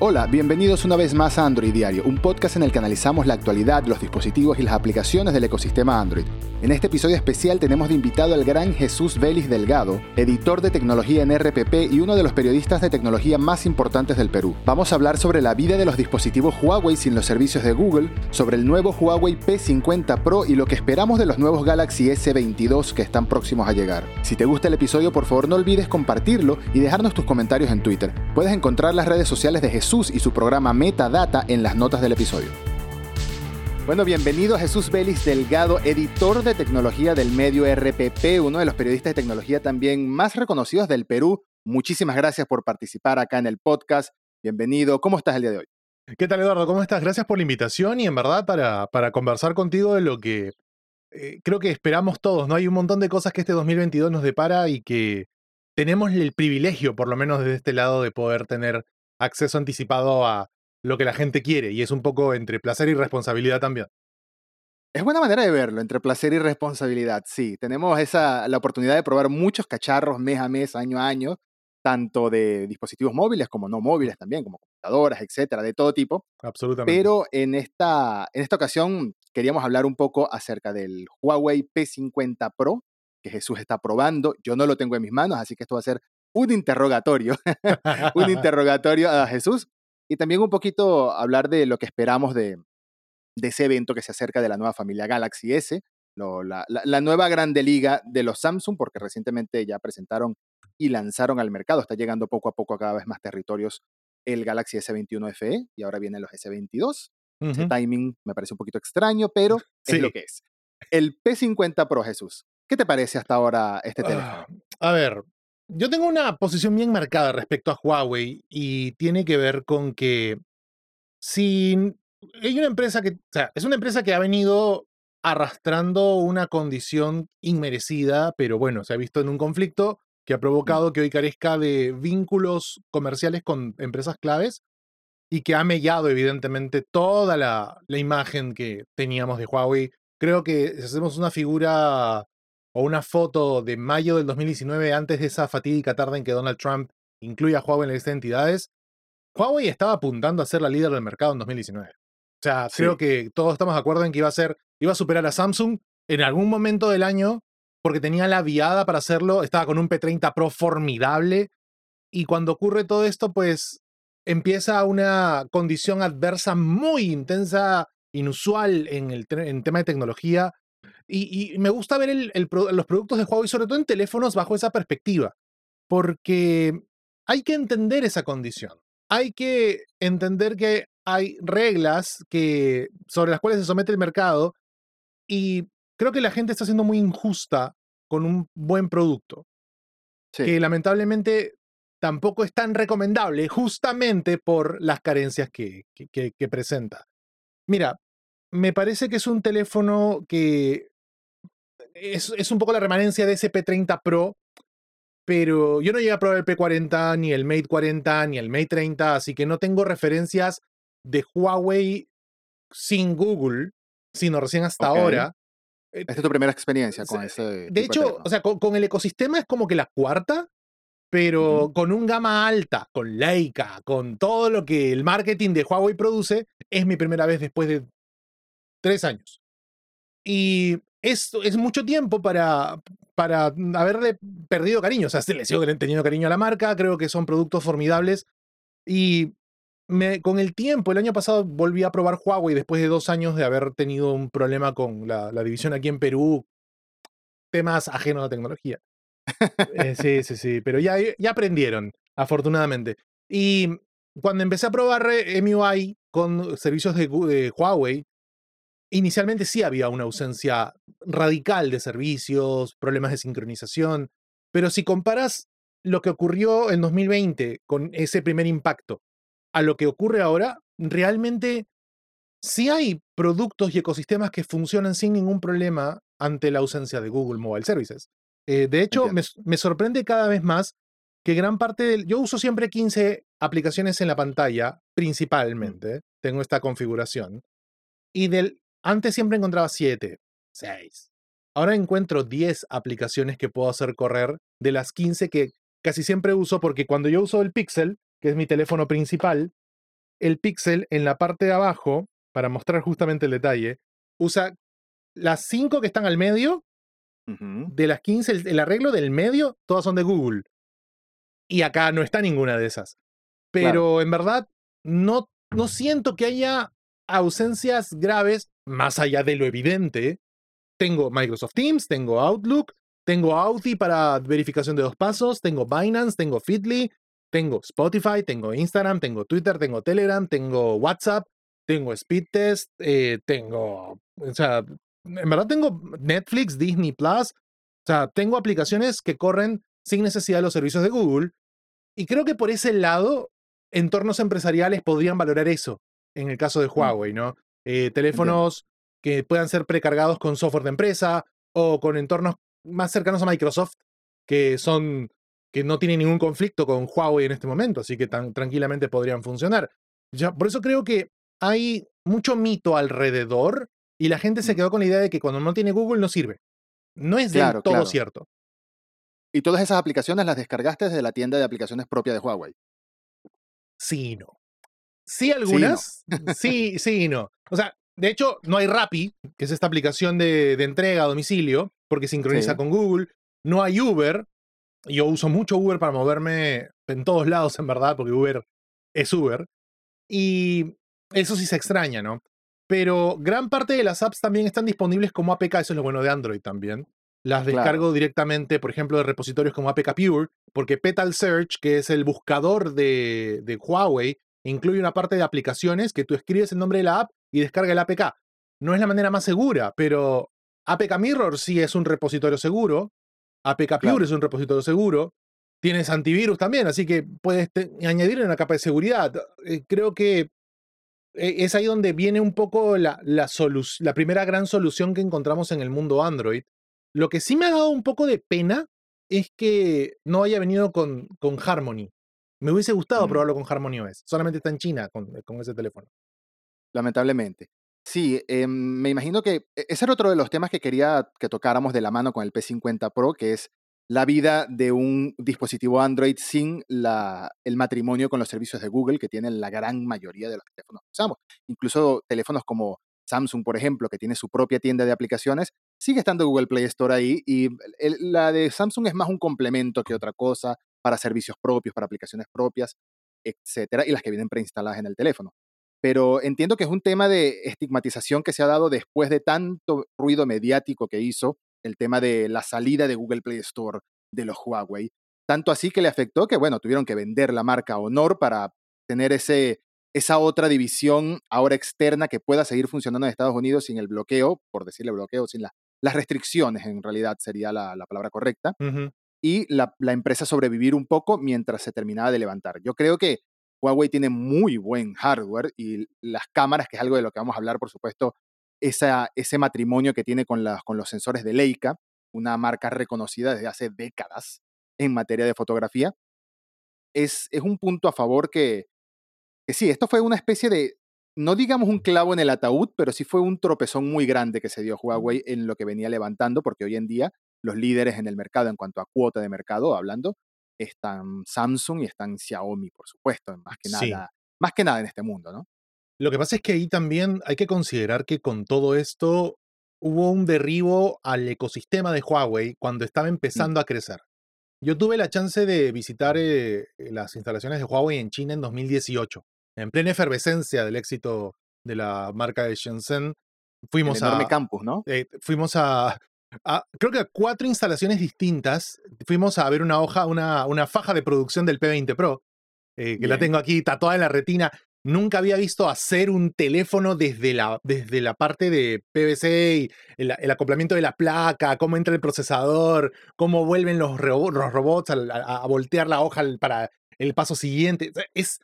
Hola, bienvenidos una vez más a Android Diario, un podcast en el que analizamos la actualidad, los dispositivos y las aplicaciones del ecosistema Android. En este episodio especial tenemos de invitado al gran Jesús Vélez Delgado, editor de tecnología en RPP y uno de los periodistas de tecnología más importantes del Perú. Vamos a hablar sobre la vida de los dispositivos Huawei sin los servicios de Google, sobre el nuevo Huawei P50 Pro y lo que esperamos de los nuevos Galaxy S22 que están próximos a llegar. Si te gusta el episodio, por favor no olvides compartirlo y dejarnos tus comentarios en Twitter. Puedes encontrar las redes sociales de Jesús y su programa Metadata en las notas del episodio. Bueno, bienvenido Jesús Vélez Delgado, editor de tecnología del medio RPP, uno de los periodistas de tecnología también más reconocidos del Perú. Muchísimas gracias por participar acá en el podcast. Bienvenido. ¿Cómo estás el día de hoy? ¿Qué tal, Eduardo? ¿Cómo estás? Gracias por la invitación y en verdad para, para conversar contigo de lo que eh, creo que esperamos todos, ¿no? Hay un montón de cosas que este 2022 nos depara y que tenemos el privilegio, por lo menos desde este lado, de poder tener acceso anticipado a lo que la gente quiere y es un poco entre placer y responsabilidad también. Es buena manera de verlo, entre placer y responsabilidad, sí. Tenemos esa, la oportunidad de probar muchos cacharros mes a mes, año a año, tanto de dispositivos móviles como no móviles también, como computadoras, etcétera, de todo tipo. Absolutamente. Pero en esta, en esta ocasión queríamos hablar un poco acerca del Huawei P50 Pro, que Jesús está probando. Yo no lo tengo en mis manos, así que esto va a ser un interrogatorio, un interrogatorio a Jesús y también un poquito hablar de lo que esperamos de, de ese evento que se acerca de la nueva familia Galaxy S, la, la, nueva grande liga de los Samsung, porque recientemente ya presentaron y lanzaron al mercado, está llegando poco a poco a cada vez más territorios el Galaxy S21 FE y ahora vienen los S22. Ese timing me parece un poquito extraño, pero es lo que es. El P50 Pro Jesús, ¿qué te parece hasta ahora este teléfono? Ah, a ver, yo tengo una posición bien marcada respecto a Huawei y tiene que ver con que si hay una empresa que, o sea, es una empresa que ha venido arrastrando una condición inmerecida, pero bueno, se ha visto en un conflicto que ha provocado que hoy carezca de vínculos comerciales con empresas claves y que ha mellado evidentemente toda la, la imagen que teníamos de Huawei. Creo que si hacemos una figura o una foto de mayo del 2019, antes de esa fatídica tarde en que Donald Trump incluye a Huawei en la lista de entidades, Huawei estaba apuntando a ser la líder del mercado en 2019. O sea, creo que todos estamos de acuerdo en que iba a ser, iba a superar a Samsung en algún momento del año, porque tenía la viada para hacerlo, estaba con un P30 Pro formidable, y cuando ocurre todo esto, pues empieza una condición adversa muy intensa, inusual en el en tema de tecnología, y, me gusta ver los productos de Huawei, sobre todo en teléfonos, bajo esa perspectiva, porque hay que entender esa condición. Hay que entender que hay reglas que, sobre las cuales se somete el mercado y creo que la gente está siendo muy injusta con un buen producto, que lamentablemente tampoco es tan recomendable justamente por las carencias que, que presenta. Mira, me parece que es un teléfono que es, un poco la remanencia de ese P30 Pro, pero yo no llegué a probar el P40, ni el Mate 40, ni el Mate 30, así que no tengo referencias de Huawei sin Google, sino recién hasta ahora. Eh, Esta es tu primera experiencia con ese. De hecho, o sea, con, el ecosistema es como que la cuarta, pero con un gama alta, con Leica, con todo lo que el marketing de Huawei produce, es mi primera vez después de tres años. Y es, es mucho tiempo para, para haberle perdido cariño. O sea, le sigo teniendo cariño a la marca, creo que son productos formidables. Y me, con el tiempo, el año pasado volví a probar Huawei después de dos años de haber tenido un problema con la, división aquí en Perú, temas ajenos a tecnología. Eh, sí, sí, sí, pero ya, ya aprendieron, afortunadamente. Y cuando empecé a probar MUI con servicios de Huawei, Inicialmente sí había una ausencia radical de servicios, problemas de sincronización, pero si comparas lo que ocurrió en 2020 con ese primer impacto a lo que ocurre ahora, realmente sí hay productos y ecosistemas que funcionan sin ningún problema ante la ausencia de Google Mobile Services. Eh, de hecho, me, sorprende cada vez más que gran parte del... Yo uso siempre 15 aplicaciones en la pantalla, principalmente, tengo esta configuración, y del antes siempre encontraba 7, 6. Ahora encuentro 10 aplicaciones que puedo hacer correr de las 15 que casi siempre uso porque cuando yo uso el Pixel, que es mi teléfono principal, el Pixel en la parte de abajo, para mostrar justamente el detalle, usa las 5 que están al medio, de las 15, el, arreglo del medio, todas son de Google. Y acá no está ninguna de esas. Pero en verdad, no, no siento que haya ausencias graves, más allá de lo evidente. Tengo Microsoft Teams, tengo Outlook, tengo Authy para verificación de dos pasos, tengo Binance, tengo Feedly, tengo Spotify, tengo Instagram, tengo Twitter, tengo Telegram, tengo WhatsApp, tengo Speedtest, eh, tengo, o sea, en verdad tengo Netflix, Disney Plus, o sea, tengo aplicaciones que corren sin necesidad de los servicios de Google. Y creo que por ese lado, entornos empresariales podrían valorar eso, en el caso de mm. Huawei, ¿no? Eh, teléfonos que puedan ser precargados con software de empresa o con entornos más cercanos a Microsoft, que son que no tienen ningún conflicto con Huawei en este momento, así que tan tranquilamente podrían funcionar. Ya, por eso creo que hay mucho mito alrededor y la gente se mm. quedó con la idea de que cuando no tiene Google no sirve. No es del todo cierto. ¿Y todas esas aplicaciones las descargaste desde la tienda de aplicaciones propia de Huawei? Sí no. Sí, algunas. Sí, sí, y no. O sea, de hecho, no hay Rappi, que es esta aplicación de, entrega a domicilio, porque sincroniza con Google. No hay Uber. Yo uso mucho Uber para moverme en todos lados, en verdad, porque Uber es Uber. Y eso sí se extraña, ¿no? Pero gran parte de las apps también están disponibles como APK, eso es lo bueno de Android también. Las descargo directamente, por ejemplo, de repositorios como APK Pure, porque Petal Search, que es el buscador de, de Huawei, incluye una parte de aplicaciones que tú escribes el nombre de la app y descarga el APK. No es la manera más segura, pero APK Mirror sí es un repositorio seguro. APK Pure es un repositorio seguro. Tienes antivirus también, así que puedes añadir una capa de seguridad. Eh, creo que e, es ahí donde viene un poco la, la, la primera gran solución que encontramos en el mundo Android. Lo que sí me ha dado un poco de pena es que no haya venido con, con Harmony. Me hubiese gustado mm. probarlo con Harmony OS. Solamente está en China con, con ese teléfono. Lamentablemente. Sí, em, me imagino que e, ese era otro de los temas que quería que tocáramos de la mano con el P50 Pro, que es la vida de un dispositivo Android sin la, el matrimonio con los servicios de Google que tienen la gran mayoría de los teléfonos que usamos. Incluso teléfonos como Samsung, por ejemplo, que tiene su propia tienda de aplicaciones, sigue estando Google Play Store ahí y la de Samsung es más un complemento que otra cosa para servicios propios, para aplicaciones propias, etcétera, y las que vienen preinstaladas en el teléfono. Pero entiendo que es un tema de estigmatización que se ha dado después de tanto ruido mediático que hizo el tema de la salida de Google Play Store de los Huawei. Tanto así que le afectó que, bueno, tuvieron que vender la marca Honor para tener ese, esa otra división ahora externa que pueda seguir funcionando en Estados Unidos sin el bloqueo, por decirle bloqueo, sin las restricciones en realidad sería la, palabra correcta. Y la, la, empresa sobrevivir un poco mientras se terminaba de levantar. Yo creo que Huawei tiene muy buen hardware y las cámaras, que es algo de lo que vamos a hablar, por supuesto, esa, ese matrimonio que tiene con, con los sensores de Leica, una marca reconocida desde hace décadas en materia de fotografía, es, es un punto a favor que, que sí, esto fue una especie de, no digamos un clavo en el ataúd, pero sí fue un tropezón muy grande que se dio Huawei en lo que venía levantando, porque hoy en día los líderes en el mercado en cuanto a cuota de mercado, hablando, están Samsung y están Xiaomi, por supuesto, más que nada, más que nada en este mundo, ¿no? Lo que pasa es que ahí también hay que considerar que con todo esto hubo un derribo al ecosistema de Huawei cuando estaba mm. empezando a crecer. Yo tuve la chance de visitar eh, las instalaciones de Huawei en China en 2018, en plena efervescencia del éxito de la marca de Shenzhen. Fuimos enorme a campus, ¿no? Eh, fuimos a, creo que a cuatro instalaciones distintas. Fuimos a ver una hoja, una, una faja de producción del P20 Pro, eh, que la tengo aquí tatuada en la retina. Nunca había visto hacer un teléfono desde la, desde la parte de PVC y el, acoplamiento de la placa, cómo entra el procesador, cómo vuelven los, robots a, voltear la hoja para el paso siguiente. Es,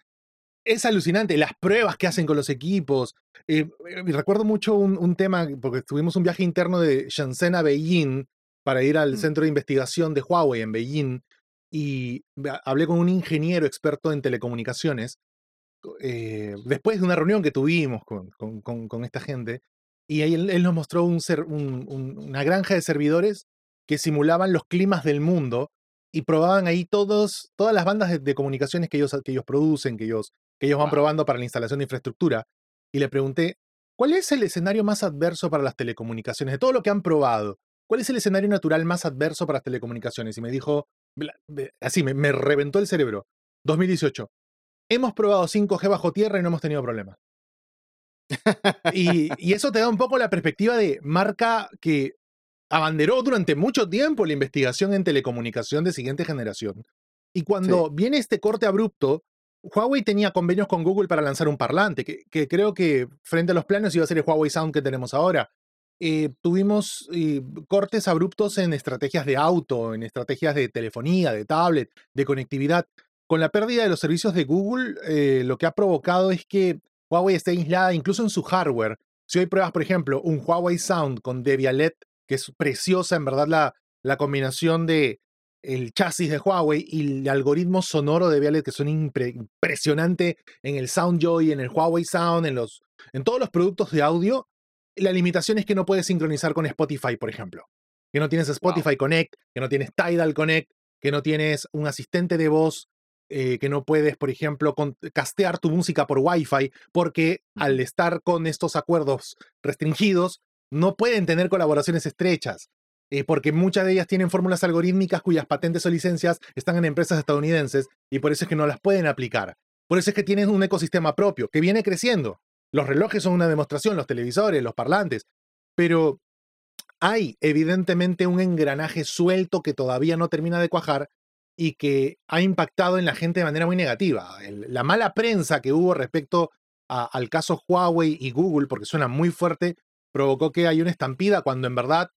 es alucinante, las pruebas que hacen con los equipos. Eh, eh, recuerdo mucho un, tema, porque tuvimos un viaje interno de Shenzhen a Beijing para ir al mm. centro de investigación de Huawei en Beijing y hablé con un ingeniero experto en telecomunicaciones eh, después de una reunión que tuvimos con, con, esta gente y ahí él, nos mostró un, una granja de servidores que simulaban los climas del mundo y probaban ahí todos, todas las bandas de, comunicaciones que ellos, que ellos producen, que ellos, que ellos van probando para la instalación de infraestructura. Y le pregunté, ¿cuál es el escenario más adverso para las telecomunicaciones? De todo lo que han probado, ¿cuál es el escenario natural más adverso para las telecomunicaciones? Y me dijo, así, me, me reventó el cerebro. 2018. Hemos probado 5G bajo tierra y no hemos tenido problemas. y, y, eso te da un poco la perspectiva de marca que abanderó durante mucho tiempo la investigación en telecomunicación de siguiente generación. Y cuando viene este corte abrupto, Huawei tenía convenios con Google para lanzar un parlante, que, creo que frente a los planes iba a ser el Huawei Sound que tenemos ahora. Eh, tuvimos eh, cortes abruptos en estrategias de auto, en estrategias de telefonía, de tablet, de conectividad. Con la pérdida de los servicios de Google, eh, lo que ha provocado es que Huawei esté aislada incluso en su hardware. Si hoy pruebas, por ejemplo, un Huawei Sound con Debialet que es preciosa en verdad la, la combinación de el chasis de Huawei y el algoritmo sonoro de Vialet que son impresionante en el SoundJoy, en el Huawei Sound, en, los, en todos los productos de audio. La limitación es que no puedes sincronizar con Spotify, por ejemplo. Que no tienes Spotify Connect, que no tienes Tidal Connect, que no tienes un asistente de voz, eh, que no puedes, por ejemplo, castear tu música por Wi-Fi, porque al estar con estos acuerdos restringidos, no pueden tener colaboraciones estrechas, eh, porque muchas de ellas tienen fórmulas algorítmicas cuyas patentes o licencias están en empresas estadounidenses y por eso es que no las pueden aplicar. Por eso es que tienen un ecosistema propio que viene creciendo. Los relojes son una demostración, los televisores, los parlantes, pero hay evidentemente un engranaje suelto que todavía no termina de cuajar y que ha impactado en la gente de manera muy negativa. la mala prensa que hubo respecto al caso Huawei y Google, porque suena muy fuerte, provocó que haya una estampida cuando en verdad,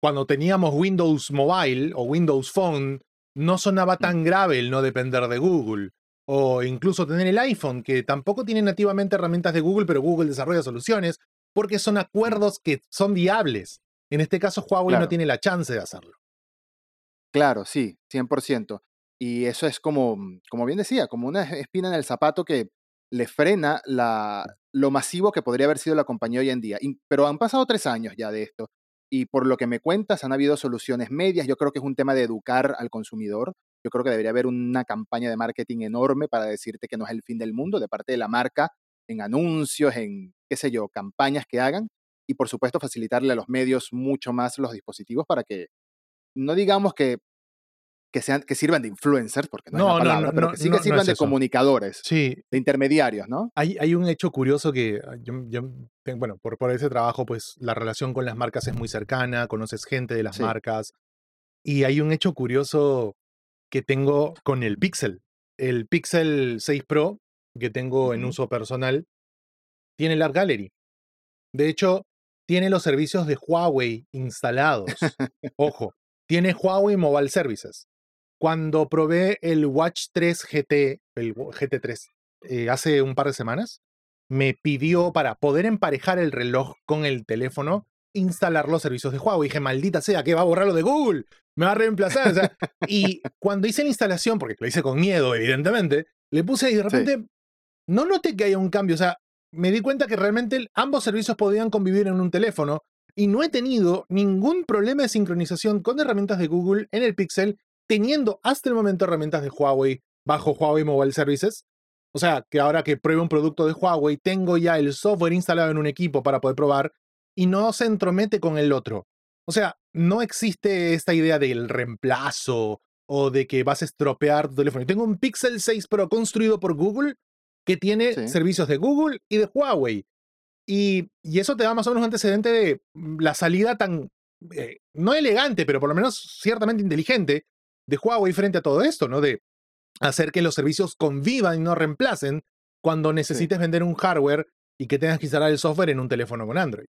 cuando teníamos Windows Mobile o Windows Phone, no sonaba mm. tan grave el no depender de Google. O incluso tener el iPhone, que tampoco tiene nativamente herramientas de Google, pero Google desarrolla soluciones, porque son acuerdos que son viables. En este caso, Huawei no tiene la chance de hacerlo. Claro, sí, 100%. Y eso es como, como bien decía, como una espina en el zapato que le frena la, lo masivo que podría haber sido la compañía hoy en día. pero han pasado tres años ya de esto. Y por lo que me cuentas, han habido soluciones medias. Yo creo que es un tema de educar al consumidor. Yo creo que debería haber una campaña de marketing enorme para decirte que no es el fin del mundo de parte de la marca, en anuncios, en, qué sé yo, campañas que hagan. Y por supuesto, facilitarle a los medios mucho más los dispositivos para que, no digamos que que, sean, que sirvan de influencers, porque no, es la palabra, pero que sí que sirvan de comunicadores, sí. de intermediarios, ¿no? Hay, hay un hecho curioso que, ah, yo, bueno, por, por ese trabajo, pues la relación con las marcas es muy cercana, conoces gente de las marcas, y hay un hecho curioso que tengo con el Pixel. El Pixel 6 Pro, que tengo en uso personal, tiene el Art Gallery. De hecho, tiene los servicios de Huawei instalados. Ojo, tiene Huawei Mobile Services. Cuando probé el Watch 3 GT, el GT3, eh, hace un par de semanas, me pidió para poder emparejar el reloj con el teléfono, instalar los servicios de Huawei. dije, maldita sea, que va a borrar lo de Google, me va a reemplazar. y cuando hice la instalación, porque lo hice con miedo, evidentemente, le puse y de repente no noté que haya un cambio. O sea, me di cuenta que realmente ambos servicios podían convivir en un teléfono y no he tenido ningún problema de sincronización con herramientas de Google en el Pixel teniendo hasta el momento herramientas de Huawei bajo Huawei Mobile Services. O sea, que ahora que pruebe un producto de Huawei, tengo ya el software instalado en un equipo para poder probar y no se entromete con el otro. O sea, no existe esta idea del reemplazo o de que vas a estropear tu teléfono. Tengo un Pixel 6 Pro construido por Google que tiene servicios de Google y de Huawei. Y, y, eso te da más o menos un antecedente de la salida tan, eh, no elegante, pero por lo menos ciertamente inteligente de Huawei frente a todo esto, ¿no? De hacer que los servicios convivan y no reemplacen cuando necesites vender un hardware y que tengas que instalar el software en un teléfono con Android.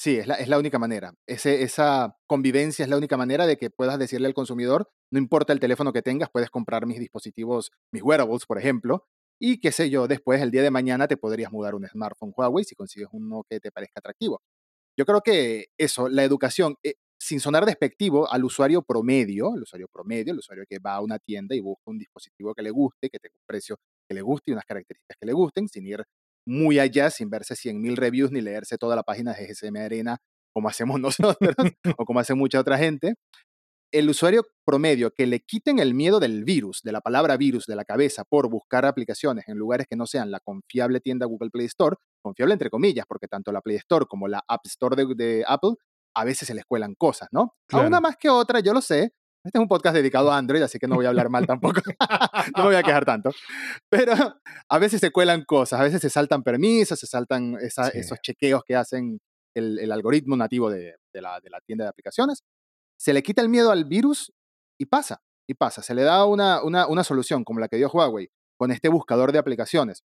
Sí, es la, es la única manera. Ese, esa convivencia es la única manera de que puedas decirle al consumidor, no importa el teléfono que tengas, puedes comprar mis dispositivos, mis wearables, por ejemplo, y qué sé yo, después el día de mañana te podrías mudar un smartphone Huawei si consigues uno que te parezca atractivo. Yo creo que eso, la educación, eh, sin sonar despectivo al usuario promedio, el usuario promedio, el usuario que va a una tienda y busca un dispositivo que le guste, que tenga un precio que le guste y unas características que le gusten, sin ir muy allá, sin verse 100.000 reviews ni leerse toda la página de GSM Arena como hacemos nosotros o como hace mucha otra gente. el usuario promedio que le quiten el miedo del virus, de la palabra virus de la cabeza por buscar aplicaciones en lugares que no sean la confiable tienda Google Play Store, confiable entre comillas, porque tanto la Play Store como la App Store de, Apple a veces se les cuelan cosas, ¿no? A una más que otra, yo lo sé. Este es un podcast dedicado a Android, así que no voy a hablar mal tampoco. no me voy a quejar tanto. Pero a veces se cuelan cosas, a veces se saltan permisos, se saltan esos chequeos que hacen el, algoritmo nativo de, la, de la tienda de aplicaciones se le quita el miedo al virus y pasa, y pasa. Se le da una, una, solución como la que dio Huawei con este buscador de aplicaciones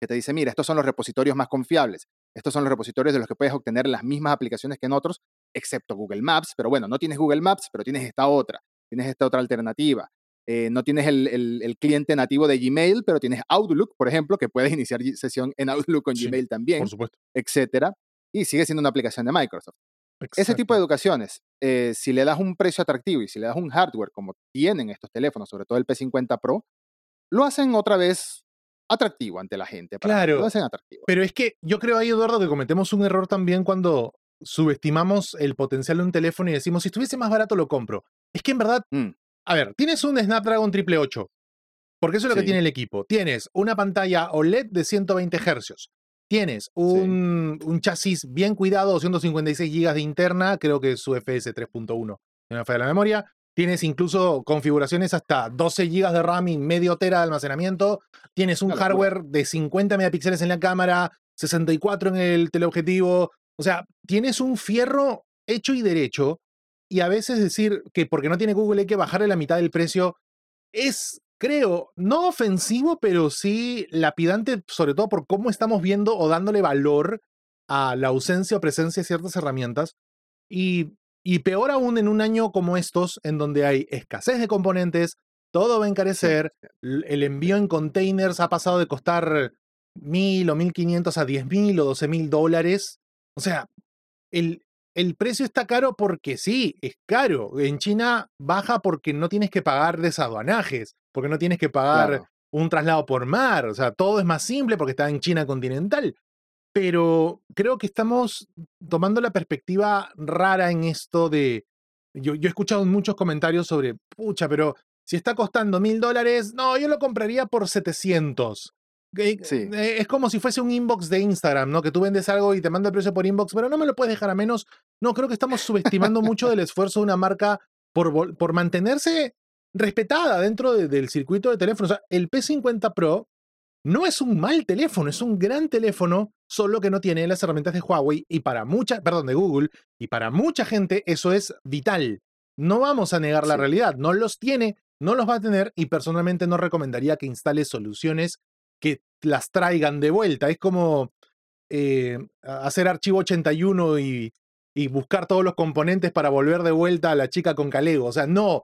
que te dice, mira, estos son los repositorios más confiables, estos son los repositorios de los que puedes obtener las mismas aplicaciones que en otros, excepto Google Maps, pero bueno, no tienes Google Maps, pero tienes esta otra, tienes esta otra alternativa. Eh, no tienes el, cliente nativo de Gmail, pero tienes Outlook, por ejemplo, que puedes iniciar sesión en Outlook con Gmail también, por supuesto. etcétera. Y sigue siendo una aplicación de Microsoft. Ese tipo de educaciones, eh, si le das un precio atractivo y si le das un hardware como tienen estos teléfonos, sobre todo el P50 Pro, lo hacen otra vez atractivo ante la gente. claro. Lo hacen atractivo. Pero es que yo creo ahí, Eduardo, que cometemos un error también cuando subestimamos el potencial de un teléfono y decimos, si estuviese más barato lo compro. Es que en verdad, mm. a ver, tienes un Snapdragon 888, porque eso es lo que tiene el equipo. Tienes una pantalla OLED de 120 Hz. Tienes un, chasis bien cuidado, 256 GB de interna, creo que es su FS 3.1, no me falla la memoria. Tienes incluso configuraciones hasta 12 GB de RAM y medio tera de almacenamiento. Tienes un hardware de 50 megapíxeles en la cámara, 64 en el teleobjetivo. O sea, tienes un fierro hecho y derecho. Y a veces decir que porque no tiene Google hay que bajarle la mitad del precio es creo, no ofensivo, pero sí lapidante, sobre todo por cómo estamos viendo o dándole valor a la ausencia o presencia de ciertas herramientas. Y, y peor aún en un año como estos, en donde hay escasez de componentes, todo va a encarecer, el envío en containers ha pasado de costar mil o mil quinientos a diez mil o doce mil dólares. O sea, el, el precio está caro porque sí, es caro. En China baja porque no tienes que pagar desaduanajes porque no tienes que pagar un traslado por mar, o sea, todo es más simple porque está en China continental. Pero creo que estamos tomando la perspectiva rara en esto de... Yo, he escuchado muchos comentarios sobre, pucha, pero si está costando mil dólares, no, yo lo compraría por 700. Sí. Eh, es como si fuese un inbox de Instagram, ¿no? Que tú vendes algo y te manda el precio por inbox, pero no me lo puedes dejar a menos. No, creo que estamos subestimando mucho del esfuerzo de una marca por, por mantenerse respetada dentro del circuito de teléfonos. O sea, el P50 Pro no es un mal teléfono, es un gran teléfono, solo que no tiene las herramientas de Huawei y para mucha, perdón, de Google, y para mucha gente eso es vital. No vamos a negar la realidad, no los tiene, no los va a tener y personalmente no recomendaría que instale soluciones que las traigan de vuelta. Es como eh, hacer archivo 81 y y buscar todos los componentes para volver de vuelta a la chica con Calego. O sea, no,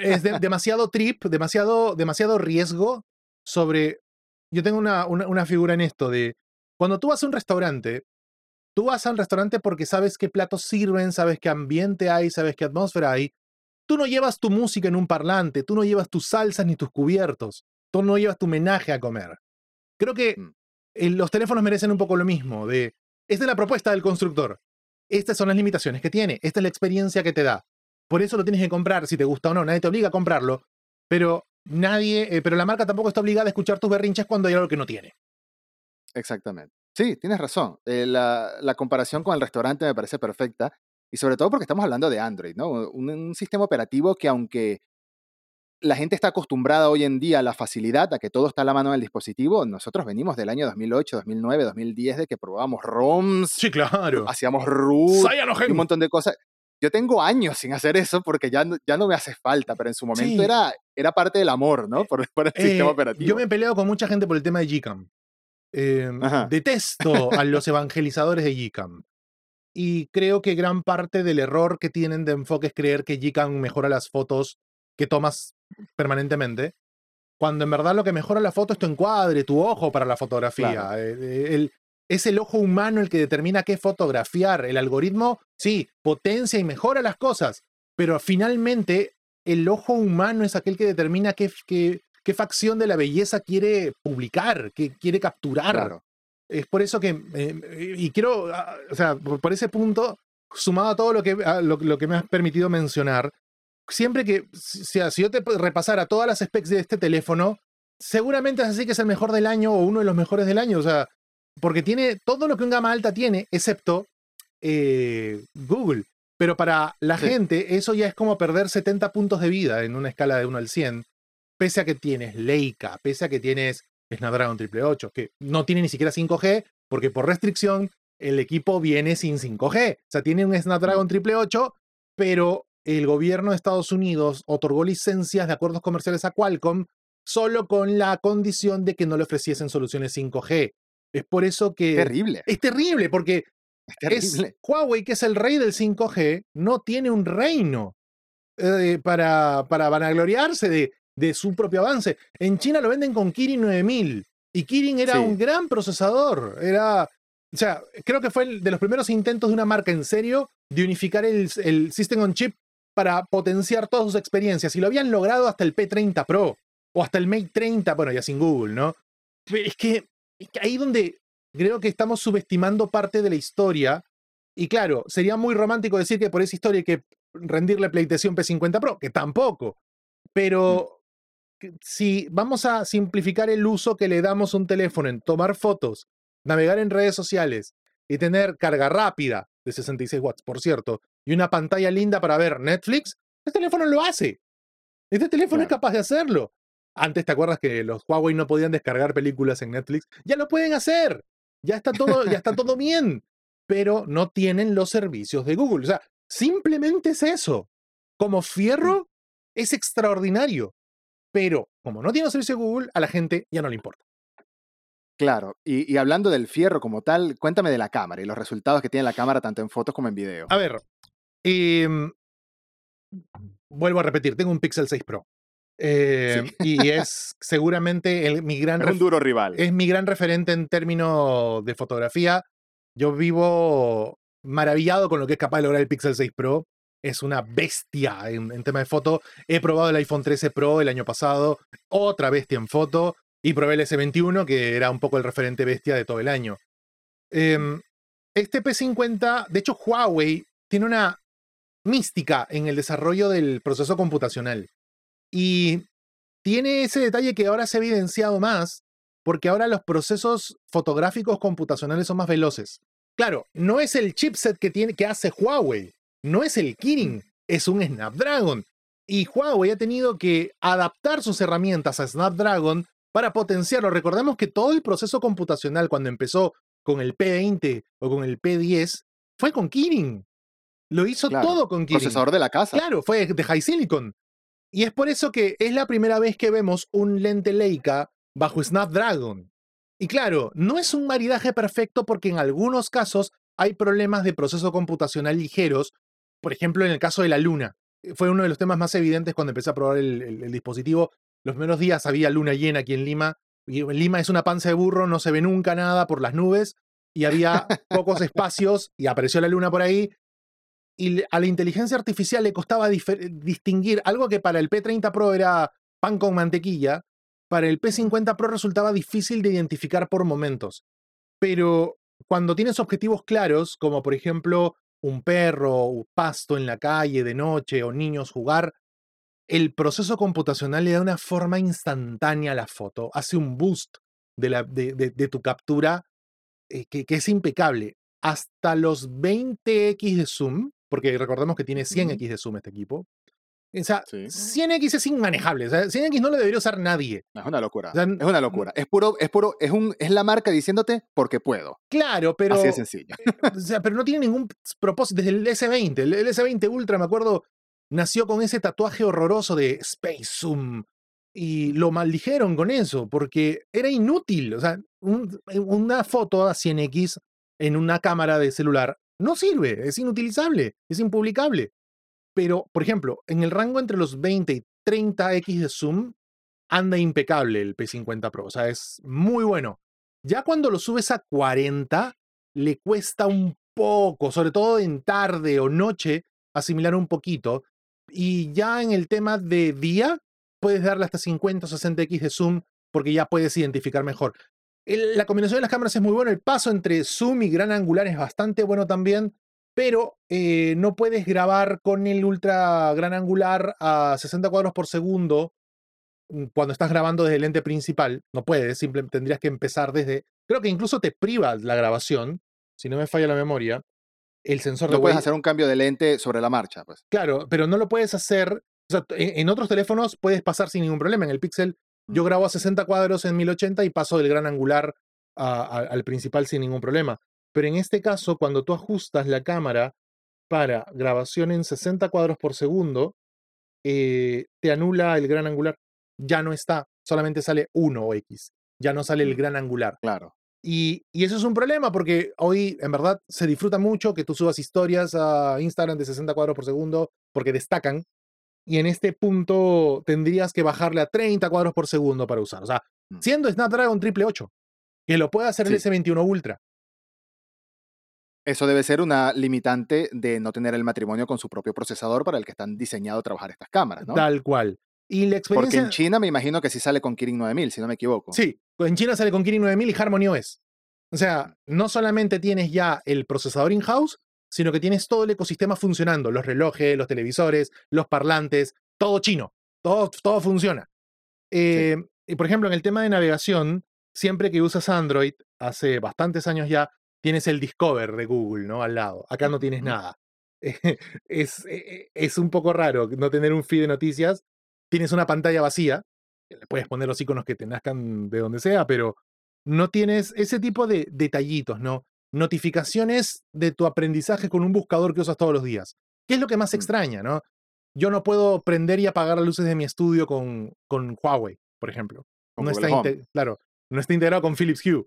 es demasiado trip, demasiado, demasiado riesgo sobre... Yo tengo una, una, figura en esto de, cuando tú vas a un restaurante, tú vas al restaurante porque sabes qué platos sirven, sabes qué ambiente hay, sabes qué atmósfera hay. Tú no llevas tu música en un parlante, tú no llevas tus salsas ni tus cubiertos, tú no llevas tu menaje a comer. Creo que mm. los teléfonos merecen un poco lo mismo, de, esta es la propuesta del constructor estas son las limitaciones que tiene, esta es la experiencia que te da. Por eso lo tienes que comprar, si te gusta o no, nadie te obliga a comprarlo, pero nadie, eh, pero la marca tampoco está obligada a escuchar tus berrinches cuando hay algo que no tiene. Exactamente. Sí, tienes razón. Eh, la, comparación con el restaurante me parece perfecta. Y sobre todo porque estamos hablando de Android, ¿no? un, sistema operativo que aunque la gente está acostumbrada hoy en día a la facilidad, a que todo está a la mano del dispositivo. Nosotros venimos del año 2008, 2009, 2010 de que probábamos ROMs. Sí, claro. Hacíamos root, un montón de cosas. Yo tengo años sin hacer eso porque ya no, ya no me hace falta, pero en su momento era, era parte del amor, ¿no? Por, el sistema eh, operativo. Yo me he peleado con mucha gente por el tema de Gcam. Em, detesto a los evangelizadores de Gcam. Y creo que gran parte del error que tienen de enfoque es creer que Gcam mejora las fotos que tomas permanentemente, cuando en verdad lo que mejora la foto es tu encuadre, tu ojo para la fotografía. Eh, es el ojo humano el que determina qué fotografiar. El algoritmo, sí, potencia y mejora las cosas, pero finalmente el ojo humano es aquel que determina qué, qué, qué facción de la belleza quiere publicar, qué quiere capturar. Es por eso que, eh, y quiero, ah, o sea, por, ese punto, sumado a todo lo que, lo que me has permitido mencionar, siempre que, si, si yo te repasara todas las specs de este teléfono, seguramente es así que es el mejor del año o uno de los mejores del año. O sea, porque tiene todo lo que un gama alta tiene, excepto eh, Google. Pero para la gente, eso ya es como perder 70 puntos de vida en una escala de 1 al 100, pese a que tienes Leica, pese a que tienes Snapdragon 888, que no tiene ni siquiera 5G, porque por restricción el equipo viene sin 5G. O sea, tiene un Snapdragon 888, pero el gobierno de Estados Unidos otorgó licencias de acuerdos comerciales a Qualcomm solo con la condición de que no le ofreciesen soluciones 5G. Es por eso que... Terrible. Es terrible, porque es Huawei, que es el rey del 5G, no tiene un reino eh, para, para vanagloriarse de, de su propio avance. En China lo venden con Kirin 9000 y Kirin era un gran procesador. Era, o sea, creo que fue de los primeros intentos de una marca en serio de unificar el, el System on Chip para potenciar todas sus experiencias y lo habían logrado hasta el P30 Pro o hasta el Mate 30, bueno, ya sin Google, ¿no? Es que, es que ahí donde creo que estamos subestimando parte de la historia. Y claro, sería muy romántico decir que por esa historia hay que rendirle pleitesía P50 Pro, que tampoco. Pero si vamos a simplificar el uso que le damos a un teléfono en tomar fotos, navegar en redes sociales y tener carga rápida de 66 watts, por cierto, y una pantalla linda para ver Netflix, este teléfono lo hace. Este teléfono es capaz de hacerlo. Antes, ¿te acuerdas que los Huawei no podían descargar películas en Netflix? Ya lo pueden hacer. Ya está todo, ya está todo bien. Pero no tienen los servicios de Google. O sea, simplemente es eso. Como fierro, es extraordinario. Pero como no tiene de Google, a la gente ya no le importa. Claro, y, hablando del fierro como tal, cuéntame de la cámara y los resultados que tiene la cámara tanto en fotos como en video. A ver, em, vuelvo a repetir, tengo un Pixel 6 Pro. Eh, y es seguramente el, mi gran... Es un duro rival. Es mi gran referente en términos de fotografía. Yo vivo maravillado con lo que es capaz de lograr el Pixel 6 Pro. Es una bestia en, en tema de foto. He probado el iPhone 13 Pro el año pasado, otra bestia en foto, y probé el S21, que era un poco el referente bestia de todo el año. Em, este P50, de hecho Huawei tiene una mística en el desarrollo del proceso computacional. Y tiene ese detalle que ahora se ha evidenciado más, porque ahora los procesos fotográficos computacionales son más veloces. Claro, no es el chipset que, tiene, que hace Huawei, no es el Kirin, es un Snapdragon. Y Huawei ha tenido que adaptar sus herramientas a Snapdragon para potenciarlo. Recordemos que todo el proceso computacional cuando empezó con el P20 o con el P10 fue con Kirin. Lo hizo todo con Kirin. Procesador de la casa. Claro, fue de High Silicon. Y es por eso que es la primera vez que vemos un lente Leica bajo Snapdragon. Y claro, no es un maridaje perfecto porque en algunos casos hay problemas de proceso computacional ligeros. Por ejemplo, en el caso de la luna. Eh, fue uno de los temas más evidentes cuando empecé a probar el, dispositivo. Los menos días había luna llena aquí en Lima. Y Lima es una panza de burro, no se ve nunca nada por las nubes. Y había pocos espacios y apareció la luna por ahí y a la inteligencia artificial le costaba distinguir algo que para el P30 Pro era pan con mantequilla, para el P50 Pro resultaba difícil de identificar por momentos. Pero cuando tienes objetivos claros, como por ejemplo un perro, un pasto en la calle de noche o niños jugar, el proceso computacional le da una forma instantánea a la foto, hace un boost de, la, de, tu captura eh, que, que, es impecable. Hasta los 20x de zoom, porque recordemos que tiene 100x de zoom este equipo. O sea, 100x es inmanejable. O sea, 100x no lo debería usar nadie. es una locura. es una locura. Es puro, es puro, es un, es la marca diciéndote porque puedo. Claro, pero. Así de sencillo. Eh, o sea, pero no tiene ningún propósito. Desde el S20. El, S20 Ultra, me acuerdo, nació con ese tatuaje horroroso de Space Zoom. Y lo maldijeron con eso, porque era inútil. O sea, una foto a 100x en una cámara de celular no sirve, es inutilizable, es impublicable. Pero, por ejemplo, en el rango entre los 20 y 30x de zoom, anda impecable el P50 Pro, o sea, es muy bueno. Ya cuando lo subes a 40, le cuesta un poco, sobre todo en tarde o noche, asimilar un poquito. Y ya en el tema de día, puedes darle hasta 50 o 60x de zoom porque ya puedes identificar mejor la combinación de las cámaras es muy buena. El paso entre zoom y gran angular es bastante bueno también. Pero eh, no puedes grabar con el ultra gran angular a 60 cuadros por segundo mm, cuando estás grabando desde el lente principal. No puedes, simplemente tendrías que empezar desde. Creo que incluso te priva la grabación, si no me falla la memoria. El sensor no de puedes hacer un cambio de lente sobre la marcha, pues. Claro, pero no lo puedes hacer. O sea, en, otros teléfonos puedes pasar sin ningún problema. En el Pixel, yo grabo a 60 cuadros en 1080 y paso del gran angular a- a- al principal sin ningún problema. Pero en este caso, cuando tú ajustas la cámara para grabación en 60 cuadros por segundo, eh, te anula el gran angular. Ya no está, solamente sale 1 o X. Ya no sale el gran angular. Claro. Y, y eso es un problema porque hoy en verdad se disfruta mucho que tú subas historias a Instagram de 60 cuadros por segundo porque destacan. Y en este punto tendrías que bajarle a 30 cuadros por segundo para usar. O sea, Mm. siendo Snapdragon 888, que lo puede hacer el Sí. S21 Ultra. Eso debe ser una limitante de no tener el matrimonio con su propio procesador para el que están diseñados a trabajar estas cámaras, ¿no? Tal cual. Y la Porque experiencia. en China me imagino que sí sale con Kirin 9000, si no me equivoco. Sí, en China sale con Kirin 9000 y Harmony OS. O sea, no solamente tienes ya el procesador in-house, sino que tienes todo el ecosistema funcionando, los relojes, los televisores, los parlantes, todo chino, todo, todo funciona. Eh, Y por ejemplo, en el tema de navegación, siempre que usas Android, hace bastantes años ya, tienes el Discover de Google, ¿no? Al lado. Acá no tienes nada. es, eh, es un poco raro no tener un feed de noticias. Tienes una pantalla vacía, le puedes poner los iconos que te nazcan de donde sea, pero no tienes ese tipo de detallitos, ¿no? Notificaciones de tu aprendizaje con un buscador que usas todos los días. ¿Qué es lo que más Mm. extraña, no? Yo no puedo prender y apagar las luces de mi estudio con, con Huawei, por ejemplo. Con no Google está Home. claro, no está integrado con Philips Hue.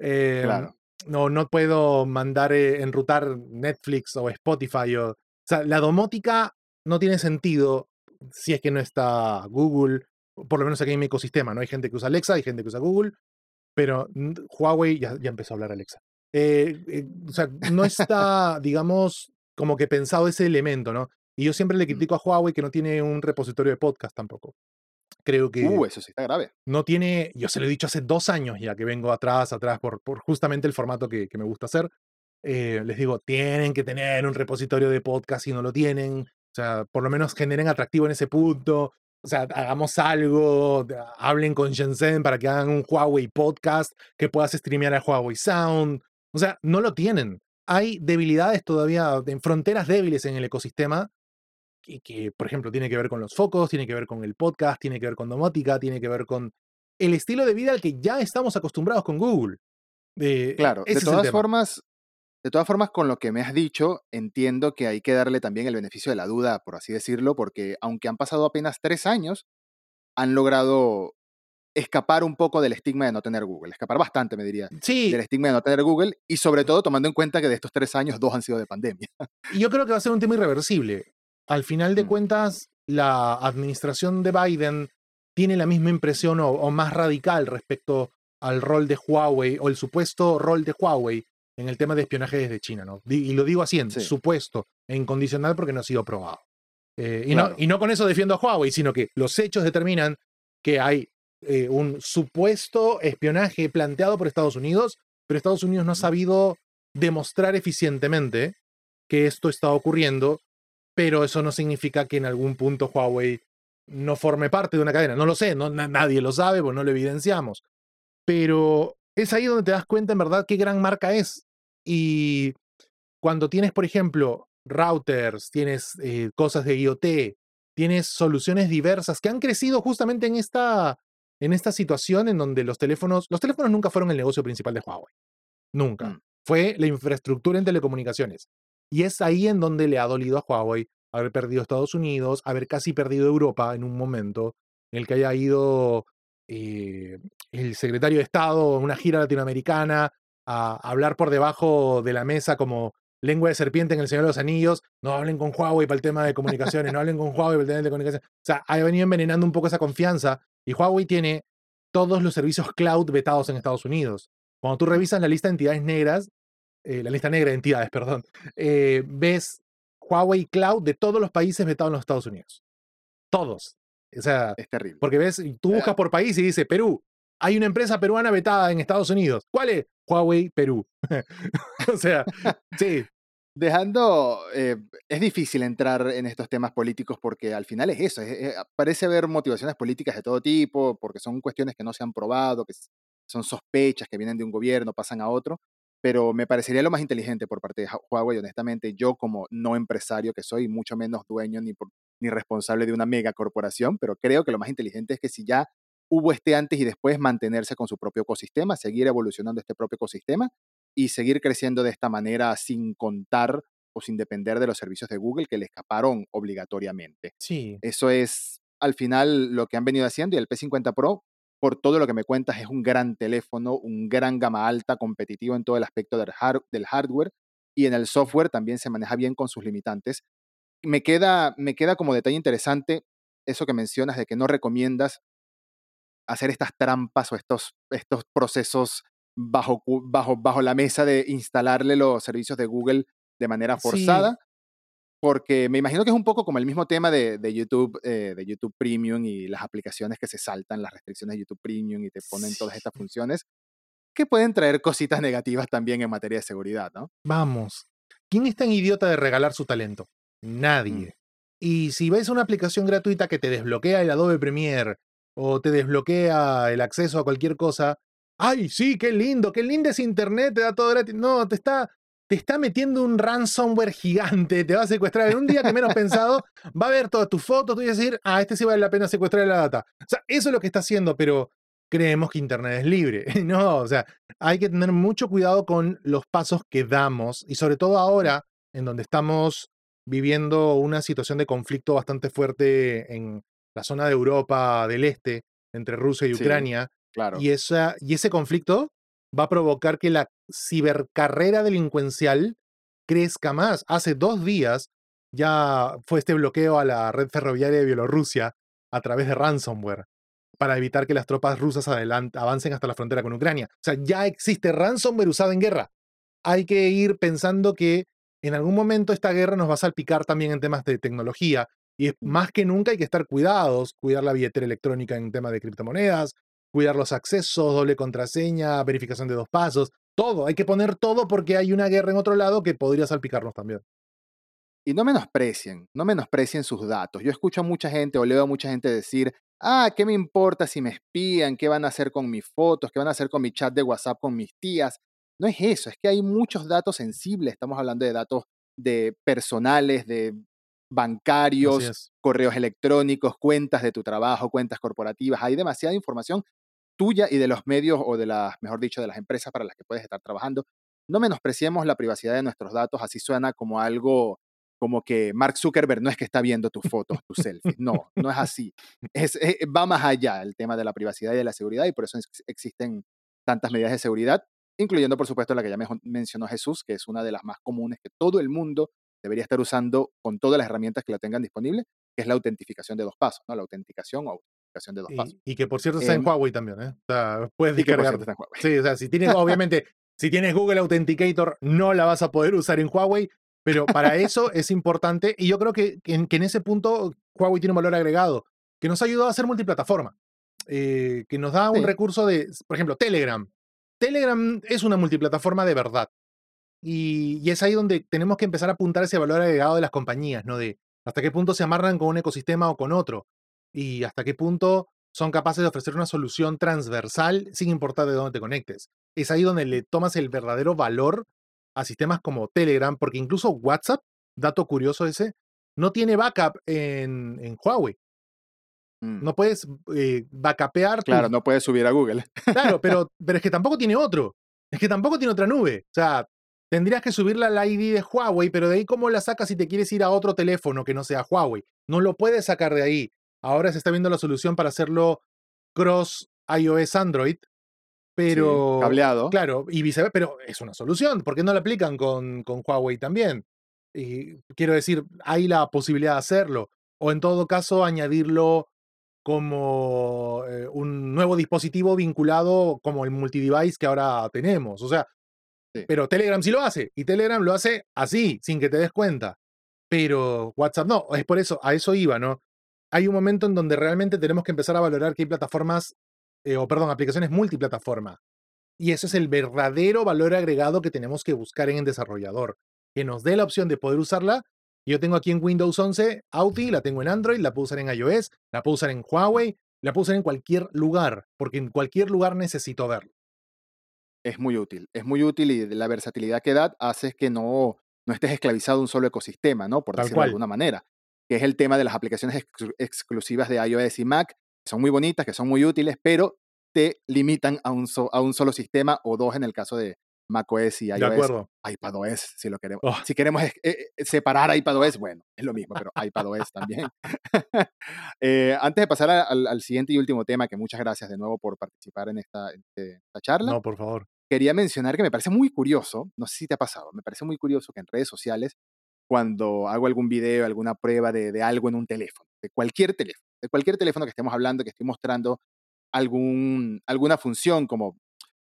Eh, Claro. No, no puedo mandar, eh, enrutar Netflix o Spotify. O, o sea, la domótica no tiene sentido si es que no está Google, por lo menos aquí en mi ecosistema, ¿no? Hay gente que usa Alexa, hay gente que usa Google, pero Huawei ya, ya empezó a hablar Alexa. Eh, eh, o sea, no está, digamos, como que pensado ese elemento, ¿no? Y yo siempre le Mm. critico a Huawei que no tiene un repositorio de podcast tampoco. Creo que Uh, eso sí está grave. no tiene, yo se lo he dicho hace dos años ya que vengo atrás, atrás, por, por justamente el formato que, que me gusta hacer. Eh, les digo, tienen que tener un repositorio de podcast si no lo tienen. O sea, por lo menos generen atractivo en ese punto. O sea, hagamos algo, hablen con Shenzhen para que hagan un Huawei podcast que puedas streamear a Huawei Sound. O sea, no lo tienen. Hay debilidades todavía, en fronteras débiles en el ecosistema que, que, por ejemplo, tiene que ver con los focos, tiene que ver con el podcast, tiene que ver con domótica, tiene que ver con el estilo de vida al que ya estamos acostumbrados con Google. Eh, Claro, de todas formas, de todas formas, con lo que me has dicho, entiendo que hay que darle también el beneficio de la duda, por así decirlo, porque aunque han pasado apenas tres años, han logrado escapar un poco del estigma de no tener Google, escapar bastante, me diría, Sí, del estigma de no tener Google, y sobre todo tomando en cuenta que de estos tres años, dos han sido de pandemia. y yo creo que va a ser un tema irreversible. Al final de Mm. cuentas, la administración de Biden tiene la misma impresión o, o más radical respecto al rol de Huawei o el supuesto rol de Huawei en el tema de espionaje desde China, ¿no? Y lo digo así en Sí. supuesto e incondicional porque no ha sido probado. Eh, y, Claro. no, y no con eso defiendo a Huawei, sino que los hechos determinan que hay eh, un supuesto espionaje planteado por Estados Unidos, pero Estados Unidos no ha sabido demostrar eficientemente que esto está ocurriendo, pero eso no significa que en algún punto Huawei no forme parte de una cadena. No lo sé, no, na- nadie lo sabe, pues no lo evidenciamos. Pero es ahí donde te das cuenta en verdad qué gran marca es. Y cuando tienes, por ejemplo, routers, tienes eh, cosas de IoT, tienes soluciones diversas que han crecido justamente en esta, en esta situación en donde los teléfonos, los teléfonos nunca fueron el negocio principal de Huawei. Nunca. Mm. Fue la infraestructura en telecomunicaciones. Y es ahí en donde le ha dolido a Huawei haber perdido Estados Unidos, haber casi perdido Europa en un momento en el que haya ido eh, el secretario de Estado en una gira latinoamericana a hablar por debajo de la mesa como lengua de serpiente en el Señor de los Anillos. No hablen con Huawei para el tema de comunicaciones, no hablen con Huawei para el tema de comunicaciones. O sea, ha venido envenenando un poco esa confianza y Huawei tiene todos los servicios cloud vetados en Estados Unidos. Cuando tú revisas la lista de entidades negras, eh, la lista negra de entidades, perdón, eh, ves Huawei Cloud de todos los países vetados en los Estados Unidos. Todos. O sea, Es terrible. porque ves, tú buscas por país y dice Perú. Hay una empresa peruana vetada en Estados Unidos. ¿Cuál es? Huawei Perú. o sea, sí. Dejando, eh, es difícil entrar en estos temas políticos porque al final es eso, es- es- parece haber motivaciones políticas de todo tipo, porque son cuestiones que no se han probado, que son sospechas que vienen de un gobierno, pasan a otro, pero me parecería lo más inteligente por parte de Huawei, honestamente, yo como no empresario que soy, mucho menos dueño ni, por- ni responsable de una mega corporación, pero creo que lo más inteligente es que si ya hubo este antes y después, mantenerse con su propio ecosistema, seguir evolucionando este propio ecosistema y seguir creciendo de esta manera sin contar o sin depender de los servicios de Google que le escaparon obligatoriamente. Sí, Eso es al final lo que han venido haciendo y el P50 Pro, por todo lo que me cuentas, es un gran teléfono, un gran gama alta, competitivo en todo el aspecto del, har- del hardware y en el software también se maneja bien con sus limitantes. Me queda, me queda como detalle interesante eso que mencionas de que no recomiendas hacer estas trampas o estos, estos procesos bajo, bajo, bajo la mesa de instalarle los servicios de Google de manera sí, forzada, porque me imagino que es un poco como el mismo tema de, de YouTube, eh, de YouTube Premium y las aplicaciones que se saltan las restricciones de YouTube Premium y te ponen todas estas funciones que pueden traer cositas negativas también en materia de seguridad, ¿no? Vamos. ¿Quién es tan idiota de regalar su talento? Mm, Nadie. Y si ves una aplicación gratuita que te desbloquea el Adobe Premiere o te desbloquea el acceso a cualquier cosa, ¡ay, sí, qué lindo! ¡Qué lindo es Internet! Te da todo gratis. No, te está, te está metiendo un ransomware gigante, te va a secuestrar. En un día que menos pensado, va a ver todas tus fotos, tú vas a decir, ah, este sí vale la pena secuestrar la data. O sea, eso es lo que está haciendo, pero creemos que Internet es libre. No, o sea, hay que tener mucho cuidado con los pasos que damos y sobre todo ahora, en donde estamos viviendo una situación de conflicto bastante fuerte en la zona de Europa del Este, entre Rusia y Sí, Ucrania, claro. y, esa, y ese conflicto va a provocar que la cibercarrera delincuencial crezca más. Hace dos días ya fue este bloqueo a la red ferroviaria de Bielorrusia a través de ransomware para evitar que las tropas rusas avancen hasta la frontera con Ucrania. O sea, ya existe ransomware usado en guerra. Hay que ir pensando que en algún momento esta guerra nos va a salpicar también en temas de tecnología. Y más que nunca hay que estar cuidados, cuidar la billetera electrónica en tema de criptomonedas, cuidar los accesos, doble contraseña, verificación de dos pasos, todo. Hay que poner todo porque hay una guerra en otro lado que podría salpicarnos también. Y no menosprecien, no menosprecien sus datos. Yo escucho a mucha gente o leo a mucha gente decir, ah, ¿qué me importa si me espían? ¿Qué van a hacer con mis fotos? ¿Qué van a hacer con mi chat de WhatsApp con mis tías? No es eso, es que hay muchos datos sensibles. Estamos hablando de datos de personales, de bancarios, es. correos electrónicos, cuentas de tu trabajo, cuentas corporativas. Hay demasiada información tuya y de los medios o de las, mejor dicho, de las empresas para las que puedes estar trabajando. No menospreciemos la privacidad de nuestros datos, así suena como algo como que Mark Zuckerberg no es que está viendo tus fotos, tus selfies. No, no es así. Es, eh, va más allá el tema de la privacidad y de la seguridad y por eso ex- existen tantas medidas de seguridad, incluyendo por supuesto la que ya me- mencionó Jesús, que es una de las más comunes que todo el mundo debería estar usando con todas las herramientas que la tengan disponible, que es la autentificación de dos pasos, ¿no? La autenticación o autentificación de dos pasos. Y, que por cierto está en Em, Huawei también, ¿eh? O sea, puedes descargar. Sí, o sea, si tienes, obviamente, si tienes Google Authenticator, no la vas a poder usar en Huawei, pero para eso es importante, y yo creo que, que en, que en ese punto Huawei tiene un valor agregado, que nos ayuda a hacer multiplataforma, eh, que nos da un Sí. recurso de, por ejemplo, Telegram. Telegram es una multiplataforma de verdad. Y, y es ahí donde tenemos que empezar a apuntar ese valor agregado de las compañías, ¿no? De hasta qué punto se amarran con un ecosistema o con otro. Y hasta qué punto son capaces de ofrecer una solución transversal sin importar de dónde te conectes. Es ahí donde le tomas el verdadero valor a sistemas como Telegram, porque incluso WhatsApp, dato curioso ese, no tiene backup en, en Huawei. Mm. No puedes eh, backupear Claro, no puedes subir a Google. Claro, pero, pero es que tampoco tiene otro. Es que tampoco tiene otra nube. O sea, tendrías que subirla al ID de Huawei, pero de ahí cómo la sacas si te quieres ir a otro teléfono que no sea Huawei. No lo puedes sacar de ahí. Ahora se está viendo la solución para hacerlo cross iOS Android, Sí, pero cableado. claro, y viceversa, pero es una solución. ¿Por qué no la aplican con, con Huawei también? Y quiero decir, hay la posibilidad de hacerlo. O en todo caso, añadirlo como eh, un nuevo dispositivo vinculado como el multidevice que ahora tenemos. O sea, Pero Telegram sí lo hace. Y Telegram lo hace así, sin que te des cuenta. Pero WhatsApp no. Es por eso, a eso iba, ¿no? Hay un momento en donde realmente tenemos que empezar a valorar que hay plataformas, eh, o perdón, aplicaciones multiplataforma. Y ese es el verdadero valor agregado que tenemos que buscar en el desarrollador. que nos dé la opción de poder usarla. Yo tengo aquí en Windows 11 Audi, la tengo en Android, la puedo usar en iOS, la puedo usar en Huawei, la puedo usar en cualquier lugar, porque en cualquier lugar necesito verlo. Es muy útil, es muy útil y la versatilidad que da hace que no, no estés esclavizado a un solo ecosistema, ¿no? Por decirlo de alguna manera. Que es el tema de las aplicaciones exclusivas de iOS y Mac, que son muy bonitas, que son muy útiles, pero te limitan a un, a un solo sistema o dos en el caso de macOS y iOS. De acuerdo. iPadOS, si lo queremos. Oh. Si queremos eh, eh, separar iPadOS, bueno, es lo mismo, pero iPadOS también. Eh, antes de pasar al, siguiente y último tema, que muchas gracias de nuevo por participar en esta, este, esta charla. No, por favor. Quería mencionar que me parece muy curioso, no sé si te ha pasado, me parece muy curioso que en redes sociales, cuando hago algún video, alguna prueba de, de algo en un teléfono, de cualquier teléfono, de cualquier teléfono que estemos hablando, que estoy mostrando algún, alguna función, como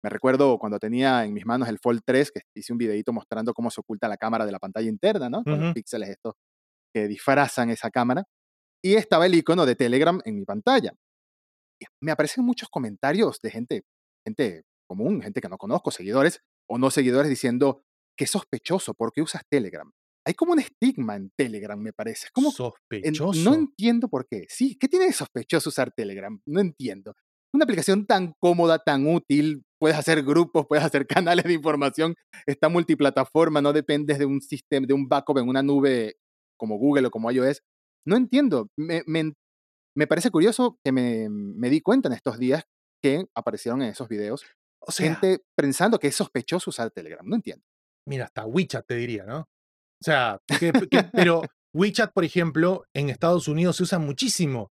me recuerdo cuando tenía en mis manos el Fold 3, que hice un videito mostrando cómo se oculta la cámara de la pantalla interna, ¿no? Con los píxeles estos que disfrazan esa cámara. Y estaba el icono de Telegram en mi pantalla. me aparecen muchos comentarios de gente, gente común, gente que no conozco, seguidores o no seguidores, diciendo, qué sospechoso, ¿por qué usas Telegram? hay como un estigma en Telegram, me parece. Es como, sospechoso. no entiendo por qué. Sí, ¿qué tiene de sospechoso usar Telegram? No entiendo. Una aplicación tan cómoda, tan útil, puedes hacer grupos, puedes hacer canales de información, está multiplataforma, no dependes de un sistema, de un backup en una nube como Google o como iOS. No entiendo. Me, me, parece curioso que me, me, di cuenta en estos días que aparecieron en esos videos o sea, gente pensando que es sospechoso usar Telegram. No entiendo. Mira, hasta WeChat te diría, ¿no? O sea, pero WeChat, por ejemplo, en Estados Unidos se usa muchísimo.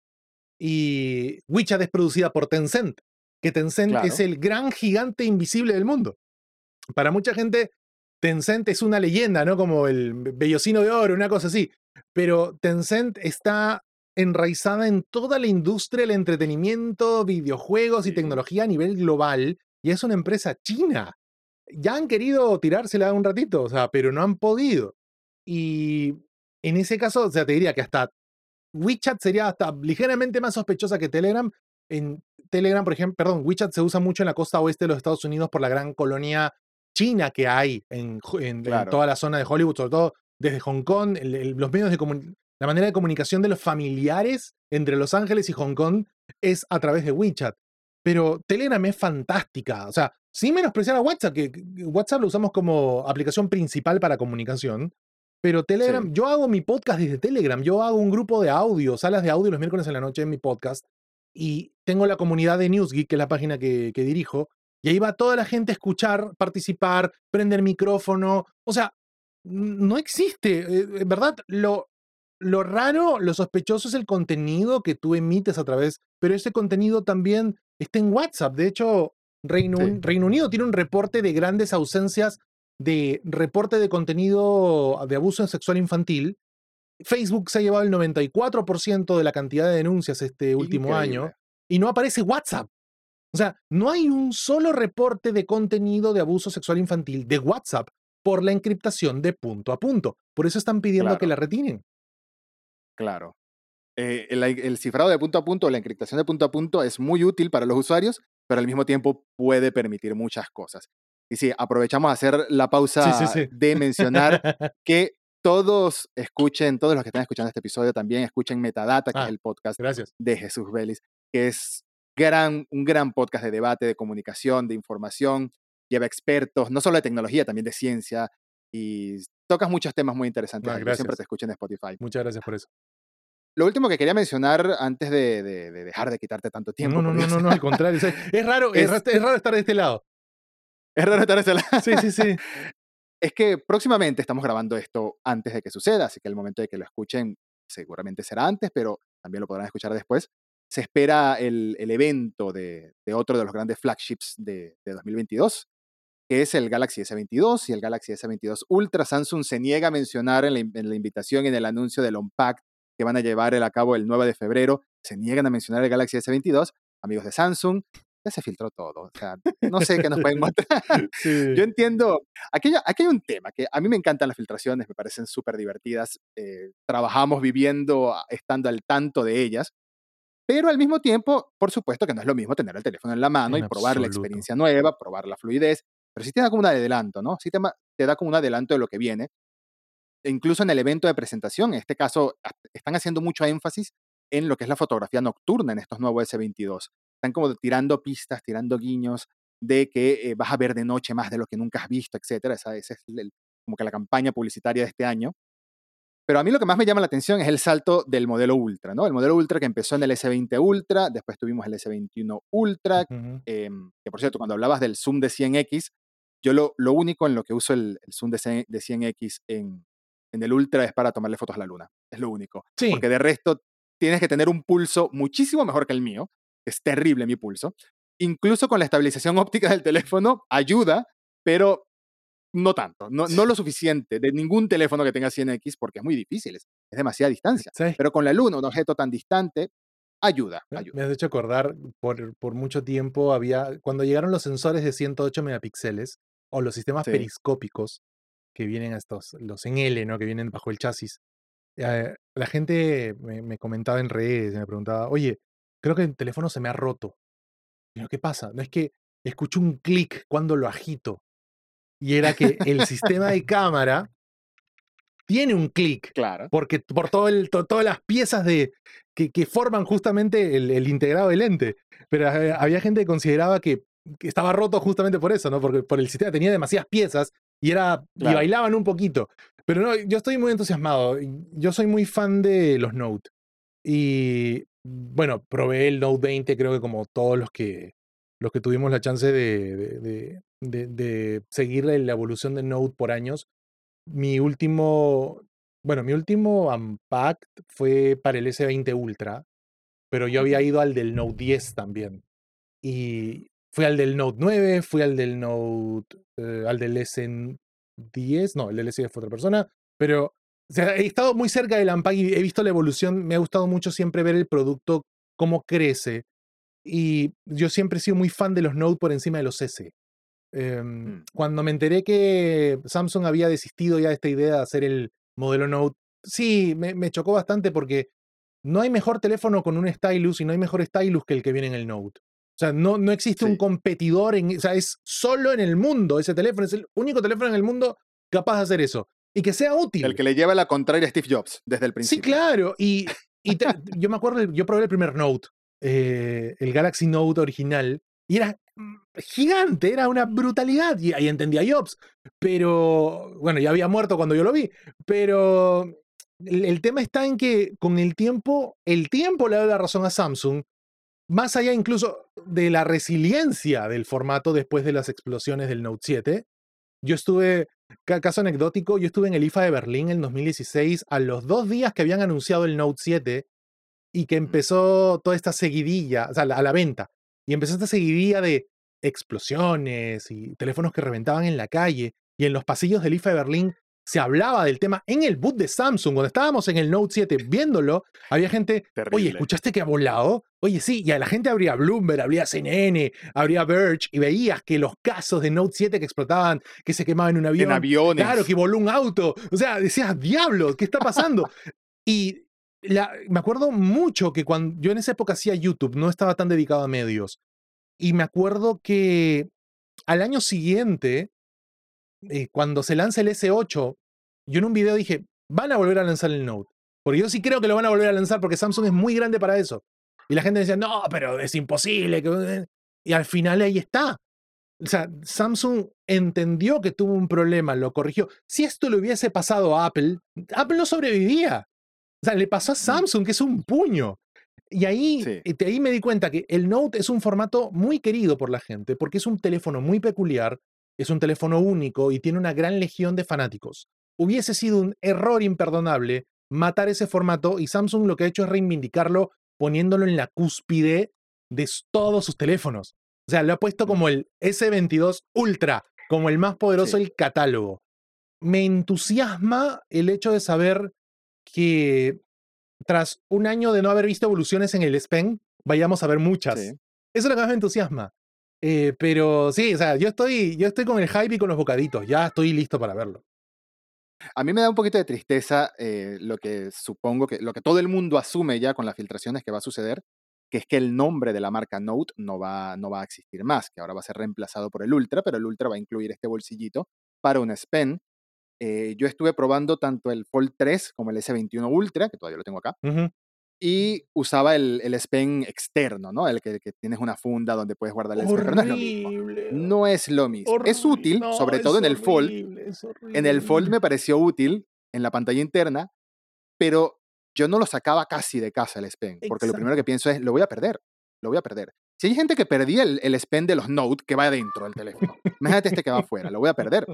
Y WeChat es producida por Tencent, que Tencent es el gran gigante invisible del mundo. Para mucha gente, Tencent es una leyenda, ¿no? Como el bellocino de oro, una cosa así. Pero Tencent está enraizada en toda la industria del entretenimiento, videojuegos y tecnología a nivel global, y es una empresa china. Ya han querido tirársela un ratito, o sea, pero no han podido. Y en ese caso, o sea, te diría que hasta WeChat sería hasta ligeramente más sospechosa que Telegram. En Telegram, por ejemplo, perdón, WeChat se usa mucho en la costa oeste de los Estados Unidos por la gran colonia china que hay en, toda la zona de Hollywood, sobre todo desde Hong Kong, los medios de la manera de comunicación de los familiares entre Los Ángeles y Hong Kong es a través de WeChat. Pero Telegram es fantástica. O sea, sin menospreciar a WhatsApp, que WhatsApp lo usamos como aplicación principal para comunicación, pero Telegram, yo hago mi podcast desde Telegram, yo hago un grupo de audio, salas de audio los miércoles en la noche en mi podcast, y tengo la comunidad de Newsgeek, que es la página que, dirijo, y ahí va toda la gente a escuchar, participar, prender micrófono, o sea, no existe, eh, en verdad, lo, lo raro, lo sospechoso es el contenido que tú emites a través, pero ese contenido también está en WhatsApp. De hecho, Reino, Reino, Unido tiene un reporte de grandes ausencias de reporte de contenido de abuso sexual infantil, Facebook se ha llevado el 94% de la cantidad de denuncias este último año y no aparece WhatsApp. O sea, no hay un solo reporte de contenido de abuso sexual infantil de WhatsApp por la encriptación de punto a punto. Por eso están pidiendo que la retiren. Claro. Eh, el, el, cifrado de punto a punto, la encriptación de punto a punto es muy útil para los usuarios, pero al mismo tiempo puede permitir muchas cosas. Y sí, aprovechamos a hacer la pausa de mencionar que todos escuchen, todos los que están escuchando este episodio también escuchen Metadata, que es ah, el podcast de Jesús Vélez, que es gran, un gran podcast de debate, de comunicación, de información, lleva expertos, no solo de tecnología, también de ciencia, y tocas muchos temas muy interesantes. Ah, siempre te escucho en Spotify. Muchas gracias por eso. Lo último que quería mencionar antes de, dejar de quitarte tanto tiempo. No, no, no, no, al contrario. Es, raro, es, es, raro estar de este lado. Es raro estar ese lado. Sí, sí, sí. es que próximamente estamos grabando esto antes de que suceda, así que el momento de que lo escuchen seguramente será antes, pero también lo podrán escuchar después. Se espera el, el evento de, de, otro de los grandes flagships de, de 2022, que es el Galaxy S22 y el Galaxy S22 Ultra. Samsung se niega a mencionar en la, en la invitación y en el anuncio del Unpacked que van a llevar a cabo el 9 de febrero, se niegan a mencionar el Galaxy S22. Amigos de Samsung, ya se filtró todo. O sea, no sé qué nos pueden mostrar. Yo entiendo, aquí, aquí, hay un tema que a mí me encantan las filtraciones, me parecen súper divertidas. Eh, trabajamos viviendo, estando al tanto de ellas. Pero al mismo tiempo, por supuesto que no es lo mismo tener el teléfono en la mano y probar la experiencia nueva, probar la fluidez, pero sí te da como un adelanto, ¿no? Sí te, te da como un adelanto de lo que viene. Incluso en el evento de presentación, en este caso, están haciendo mucho énfasis en lo que es la fotografía nocturna en estos nuevos S22. Están como tirando pistas, tirando guiños de que eh, vas a ver de noche más de lo que nunca has visto, etcétera. Esa, es como que la campaña publicitaria de este año. Pero a mí lo que más me llama la atención es el salto del modelo Ultra, ¿no? El modelo Ultra que empezó en el S20 Ultra, después tuvimos el S21 Ultra, em, que por cierto, cuando hablabas del zoom de 100X, yo lo, lo único en lo que uso el, zoom de, 100X en, en, el Ultra es para tomarle fotos a la luna. Es lo único. Sí. Porque de resto tienes que tener un pulso muchísimo mejor que el mío. Es terrible mi pulso. Incluso con la estabilización óptica del teléfono ayuda, pero no tanto, no, no lo suficiente de ningún teléfono que tenga 100X porque es muy difícil, es, demasiada distancia. Pero con la luna, un objeto tan distante, ayuda, Me has hecho acordar, por, por mucho tiempo había, cuando llegaron los sensores de 108 megapíxeles o los sistemas periscópicos que vienen a estos, los en L, ¿no? Que vienen bajo el chasis. Eh, la gente me, comentaba en redes, me preguntaba, oye, creo que el teléfono se me ha roto. Y ¿qué pasa? No es que escucho un clic cuando lo agito y era que el sistema de cámara tiene un clic. Claro. Porque por todo el, todas las piezas de, que, que forman justamente el, integrado del lente. Pero eh, había gente que consideraba que, estaba roto justamente por eso, ¿no? Porque por el sistema tenía demasiadas piezas y era. y bailaban un poquito. Pero no, yo estoy muy entusiasmado. Yo soy muy fan de los Note. Y bueno, probé el Note 20, creo que como todos los que los que tuvimos la chance de, de, seguir la evolución de Node por años. Mi último, bueno, mi último Unpacked fue para el S20 Ultra, pero yo había ido al del Note 10 también. Y fui al del Note 9, fui al del Note, eh, al del S10, no, el del S10 fue otra persona, pero he estado muy cerca del Unpacked y he visto la evolución, me ha gustado mucho siempre ver el producto, cómo crece. Y yo siempre he sido muy fan de los Note por encima de los S. Em, mm. Cuando me enteré que Samsung había desistido ya de esta idea de hacer el modelo Note, sí, me, chocó bastante porque no hay mejor teléfono con un stylus y no hay mejor stylus que el que viene en el Note. O sea, no, no existe un competidor, en, o sea, es solo en el mundo ese teléfono, es el único teléfono en el mundo capaz de hacer eso. Y que sea útil. El que le lleva la contraria a Steve Jobs desde el principio. Sí, claro. Y, y yo me acuerdo, yo probé el primer Note, eh, el Galaxy Note original, y era mm, gigante, era una brutalidad. Y ahí entendía Jobs. Pero, bueno, ya había muerto cuando yo lo vi. Pero el, tema está en que con el tiempo, el tiempo le da la razón a Samsung, más allá incluso de la resiliencia del formato después de las explosiones del Note 7. Yo estuve, caso anecdótico, yo estuve en el IFA de Berlín en 2016, a los dos días que habían anunciado el Note 7 y que empezó toda esta seguidilla, o sea, a la venta. Y empezó esta seguidilla de explosiones y teléfonos que reventaban en la calle. Y en los pasillos del IFA de Berlín se hablaba del tema en el boot de Samsung. Cuando estábamos en el Note 7 viéndolo, había gente, oye, ¿escuchaste que ha volado? Oye, sí, y a la gente habría Bloomberg, habría CNN, habría Verge, y veías que los casos de Note 7 que explotaban, que se quemaban en un avión. En aviones. Claro, que voló un auto. O sea, decías, diablo, ¿qué está pasando? y me acuerdo mucho que cuando yo en esa época hacía YouTube, no estaba tan dedicado a medios. Y me acuerdo que al año siguiente, eh, cuando se lanza el S8, yo en un video dije, van a volver a lanzar el Note. Porque yo sí creo que lo van a volver a lanzar porque Samsung es muy grande para eso. Y la gente decía, no, pero es imposible. Y al final ahí está. O sea, Samsung entendió que tuvo un problema, lo corrigió. Si esto le hubiese pasado a Apple, Apple no sobrevivía. O sea, le pasó a Samsung, que es un puño. Y ahí, eh, ahí me di cuenta que el Note es un formato muy querido por la gente, porque es un teléfono muy peculiar, es un teléfono único y tiene una gran legión de fanáticos. Hubiese sido un error imperdonable matar ese formato y Samsung lo que ha hecho es reivindicarlo poniéndolo en la cúspide de todos sus teléfonos. O sea, lo ha puesto como el S22 Ultra, como el más poderoso del catálogo. Me entusiasma el hecho de saber que tras un año de no haber visto evoluciones en el SPEN, vayamos a ver muchas. Eso es lo que más me entusiasma. Eh, pero sí, o sea, yo estoy, yo estoy con el hype y con los bocaditos. Ya estoy listo para verlo. A mí me da un poquito de tristeza eh, lo que supongo que, lo que todo el mundo asume ya con las filtraciones que va a suceder, que es que el nombre de la marca Note no va, no va a existir más, que ahora va a ser reemplazado por el Ultra, pero el Ultra va a incluir este bolsillito para un S Pen eh, yo estuve probando tanto el Fold 3 como el S21 Ultra, que todavía lo tengo acá, Ujú. Y usaba el, el S Pen externo, ¿no? El que, que tienes una funda donde puedes guardar el S Pen, pero no es lo mismo. Horrible. No es lo mismo. Es horrible. útil, No, sobre es todo en el Fold. horrible, En el Fold horrible. me pareció útil en la pantalla interna, pero yo no lo sacaba casi de casa el S Pen, porque lo primero que pienso es, lo voy a perder, lo voy a perder. Si hay gente que perdía el, el S Pen de los Note que va adentro del teléfono, imagínate este que va afuera, lo voy a perder.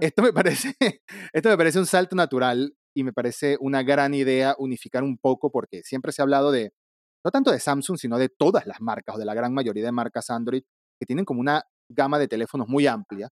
Esto me parece, esto me parece un salto natural y me parece una gran idea unificar un poco porque siempre se ha hablado de, no tanto de Samsung, sino de todas las marcas o de la gran mayoría de marcas Android que tienen como una gama de teléfonos muy amplia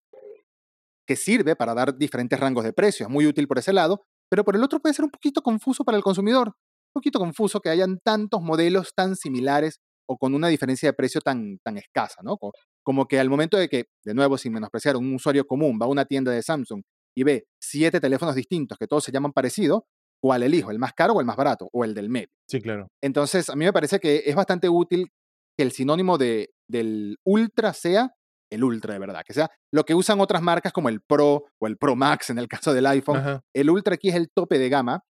que sirve para dar diferentes rangos de precios, muy útil por ese lado, pero por el otro puede ser un poquito confuso para el consumidor, un poquito confuso que hayan tantos modelos tan similares o con una diferencia de precio tan, tan escasa, ¿no? Co- Como que al momento de que, de nuevo, sin menospreciar, un usuario común va a una tienda de Samsung y ve siete teléfonos distintos que todos se llaman parecido, ¿cuál elijo? ¿El más caro o el más barato? ¿O el del medio? Sí, claro. Entonces, a mí me parece que es bastante útil que el sinónimo de, del Ultra sea el Ultra de verdad, que sea lo que usan otras marcas como el Pro o el Pro Max en el caso del iPhone. Ajá. El Ultra aquí es el tope de gama.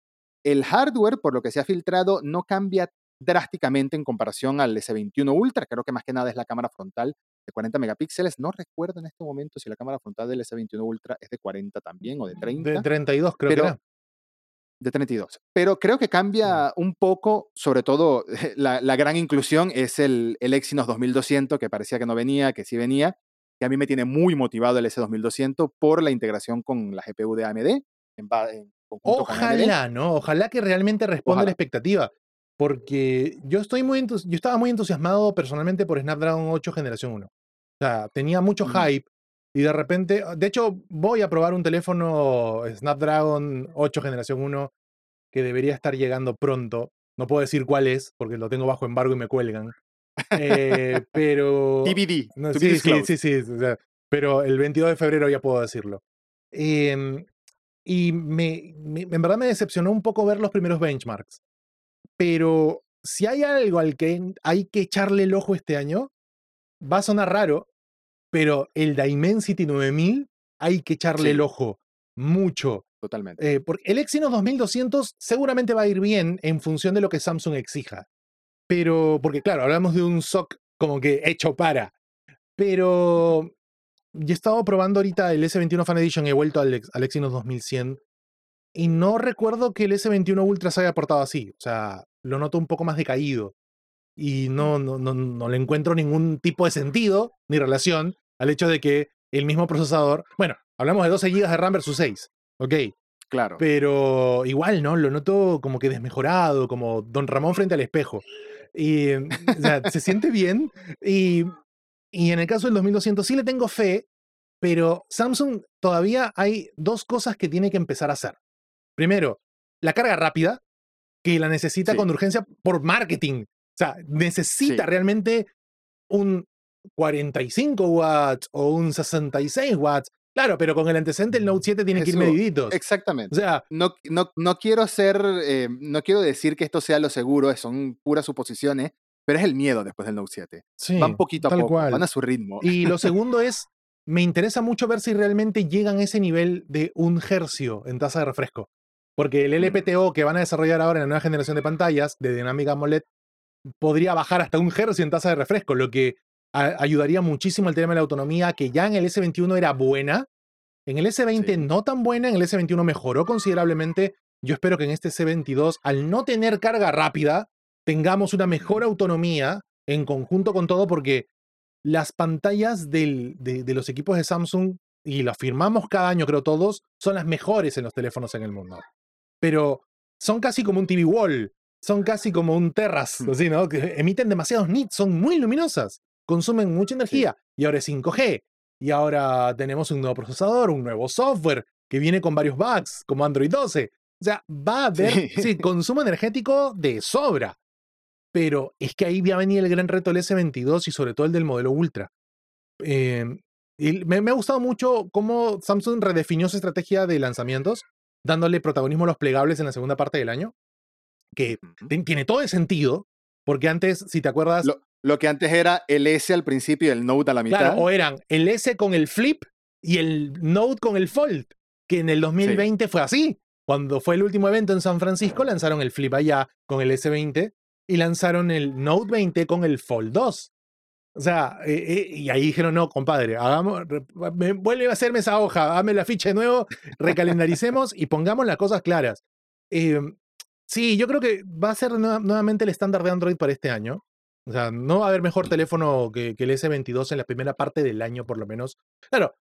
El hardware, por lo que se ha filtrado, no cambia drásticamente en comparación al S21 Ultra. Creo que más que nada es la cámara frontal de 40 megapíxeles. No recuerdo en este momento si la cámara frontal del S21 Ultra es de 40 también o de 30 De 32 creo pero que era. de 32. Pero creo que cambia un poco, sobre todo la, la gran inclusión es el, el Exynos 2200, que parecía que no venía, que sí venía, que a mí me tiene muy motivado el S2200 por la integración con la GPU de AMD, en, en conjunto con AMD. Ojalá, ¿no? Ojalá que realmente responda a la expectativa. Porque yo estoy muy entus- yo estaba muy entusiasmado personalmente por Snapdragon 8 generación 1. O sea, tenía mucho Ujú. hype y de repente, de hecho, voy a probar un teléfono Snapdragon 8 generación 1 que debería estar llegando pronto. No puedo decir cuál es porque lo tengo bajo embargo y me cuelgan. Eh, pero TBD, no, sí, sí, sí, sí, o sea, pero el 22 de febrero ya puedo decirlo. Em, y me, me- en verdad me decepcionó un poco ver los primeros benchmarks. Pero si hay algo al que hay que echarle el ojo este año, va a sonar raro, pero el Dimensity 9000 hay que echarle el ojo mucho. Totalmente. Eh, porque el Exynos 2200 seguramente va a ir bien en función de lo que Samsung exija. Pero, porque claro, hablamos de un SOC como que hecho para. Pero yo he estado probando ahorita el S21 Fan Edition y he vuelto al, al Exynos 2100 y no recuerdo que el S21 Ultra se haya portado así. O sea, lo noto un poco más decaído. Y no, no, no, no le encuentro ningún tipo de sentido ni relación al hecho de que el mismo procesador. Bueno, hablamos de 12 GB de RAM versus 6. Ok. Claro. Pero igual, ¿no? Lo noto como que desmejorado, como Don Ramón frente al espejo. Y, o sea, se siente bien. Y, y en el caso del 2200 sí le tengo fe, pero Samsung todavía hay dos cosas que tiene que empezar a hacer. Primero, la carga rápida, que la necesita Sí. con urgencia por marketing. O sea, necesita Sí. realmente un 45 watts o un 66 watts. Claro, pero con el antecedente el Note 7 tiene que ir mediditos. Exactamente. O sea, no, no, no quiero ser, eh, no quiero decir que esto sea lo seguro, son puras suposiciones, pero es el miedo después del Note 7. sí, Van poquito a poco, cual. van a su ritmo. Y lo segundo es, me interesa mucho ver si realmente llegan a ese nivel de un hercio en tasa de refresco. Porque Mm. el LPTO que van a desarrollar ahora en la nueva generación de pantallas de dinámica AMOLED podría bajar hasta un hercio en tasa de refresco, lo que ayudaría muchísimo al tema de la autonomía, que ya en el S21 era buena. En el S20 Sí. no tan buena, en el S21 mejoró considerablemente. Yo espero que en este S22, al no tener carga rápida, tengamos una mejor autonomía en conjunto con todo, porque las pantallas del- de, de los equipos de Samsung, y lo afirmamos cada año, creo todos, son las mejores en los teléfonos en el mundo. Pero son casi como un TV wall, son casi como un terras, Hmm. así, ¿no? Que emiten demasiados nits, son muy luminosas, consumen mucha energía, y ahora es 5G, y ahora tenemos un nuevo procesador, un nuevo software que viene con varios bugs, como Android 12. O sea, va a haber, Sí. sí, consumo energético de sobra. Pero es que ahí va a venir el gran reto del S22 y sobre todo el del modelo Ultra. Eh, y me, me ha gustado mucho cómo Samsung redefinió su estrategia de lanzamientos, dándole protagonismo a los plegables en la segunda parte del año, que tiene todo el sentido, porque antes, si te acuerdas, Lo, lo que antes era el S al principio y el Note a la mitad. claro, o eran el S con el Flip y el Note con el Fold. que en el 2020 fue así. Cuando fue el último evento en San Francisco, lanzaron el Flip allá con el S20 y lanzaron el Note 20 con el Fold 2. O sea, eh, eh, y ahí dijeron, no, compadre, hagamos, vuelve a hacerme esa hoja, dame la ficha de nuevo, recalendaricemos y pongamos las cosas claras. Em, sí, yo creo que va a ser nuevamente el estándar de Android para este año. O sea, no va a haber mejor teléfono que, que el S22 en la primera parte del año, por lo menos. Claro,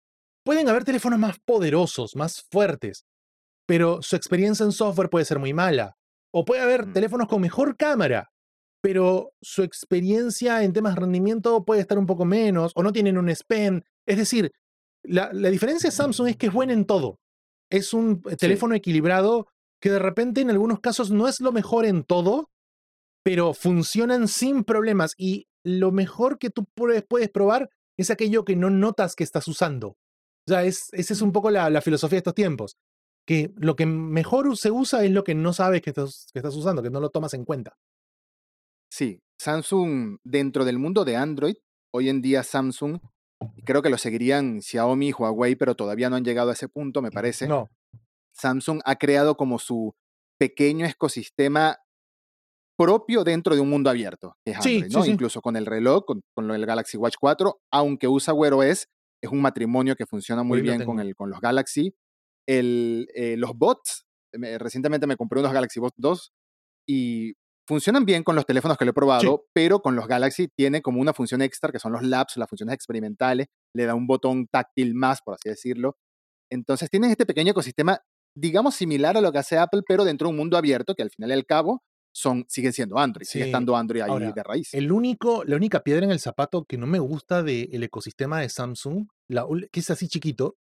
pueden haber teléfonos más poderosos, más fuertes, pero su experiencia en software puede ser muy mala. O puede haber teléfonos con mejor cámara, pero su experiencia en temas de rendimiento puede estar un poco menos, o no tienen un SPEN. Es decir, la, diferencia de Samsung es que es buena en todo. Es un teléfono equilibrado que de repente en algunos casos no es lo mejor en todo, pero funcionan sin problemas. Y lo mejor que tú puedes, probar es aquello que no notas que estás usando. O sea, es, esa es un poco la, filosofía de estos tiempos. Que lo que mejor se usa es lo que no sabes que estás, que estás usando, que no lo tomas en cuenta. Sí, Samsung dentro del mundo de Android, hoy en día Samsung, creo que lo seguirían Xiaomi y Huawei, pero todavía no han llegado a ese punto, me parece. No. Samsung ha creado como su pequeño ecosistema propio dentro de un mundo abierto, que es Android, ¿no? Incluso con el reloj, con, el Galaxy Watch 4, aunque usa Wear OS, es un matrimonio que funciona muy bien con, el, con los Galaxy. El, eh, los bots, recientemente me compré unos Galaxy Bots 2 y funcionan bien con los teléfonos que lo he probado, pero con los Galaxy tiene como una función extra que son los labs, las funciones experimentales, le da un botón táctil más, por así decirlo. Entonces tienen este pequeño ecosistema, digamos, similar a lo que hace Apple, pero dentro de un mundo abierto que al final y al cabo son, siguen siendo Android, sigue estando Android ahí de raíz. El único, la única piedra en el zapato que no me gusta del ecosistema de Samsung, la, que es así chiquito,